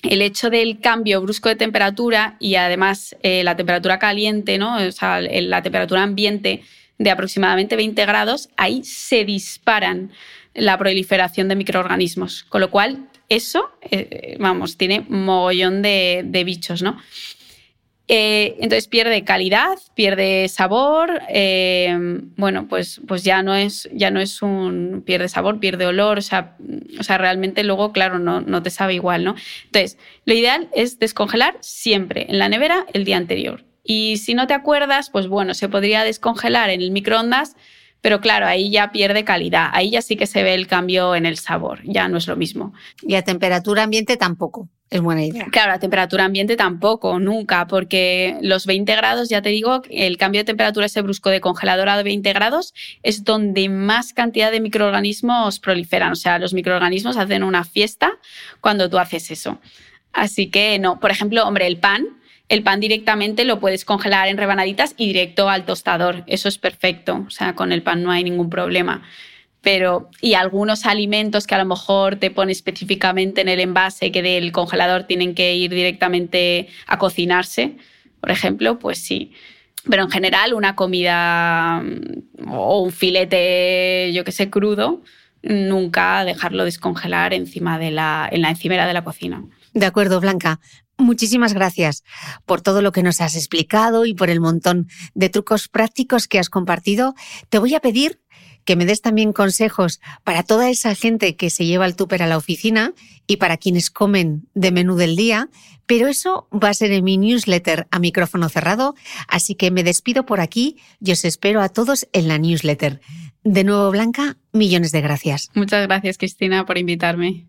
el hecho del cambio brusco de temperatura y además eh, la temperatura caliente, ¿no? La temperatura ambiente de aproximadamente 20 grados, ahí se disparan la proliferación de microorganismos. Con lo cual, eso, eh, vamos, tiene mogollón de, bichos, ¿no? Eh, entonces pierde calidad, pierde sabor, eh, bueno, pues, pues ya, no es, ya no es un, pierde sabor, pierde olor, o sea, o sea realmente luego, claro, no, no te sabe igual, ¿no? Entonces, lo ideal es descongelar siempre en la nevera el día anterior. Y si no te acuerdas, pues bueno, se podría descongelar en el microondas pero claro, ahí ya pierde calidad, ahí ya sí que se ve el cambio en el sabor, ya no es lo mismo. Y a temperatura ambiente tampoco. es buena idea. Claro, la temperatura ambiente tampoco, nunca, porque los 20 grados, ya te digo, el cambio de temperatura ese brusco de congelador a 20 grados es donde más cantidad de microorganismos proliferan. O sea, los microorganismos hacen una fiesta cuando tú haces eso. Así que no, por ejemplo, hombre, el pan, el pan directamente lo puedes congelar en rebanaditas y directo al tostador. Eso es perfecto. O sea, con el pan no hay ningún problema. Pero, y algunos alimentos que a lo mejor te pone específicamente en el envase que del congelador tienen que ir directamente a cocinarse, por ejemplo, pues sí. Pero en general, una comida mm, o un filete, yo que sé, crudo, nunca dejarlo descongelar encima de la, en la encimera de la cocina. De acuerdo, Blanca. Muchísimas gracias por todo lo que nos has explicado y por el montón de trucos prácticos que has compartido. Te voy a pedir que me des también consejos para toda esa gente que se lleva el tupper a la oficina y para quienes comen de menú del día, pero eso va a ser en mi newsletter a micrófono cerrado, así que me despido por aquí y os espero a todos en la newsletter. De nuevo, Blanca, millones de gracias. Muchas gracias, Cristina, por invitarme.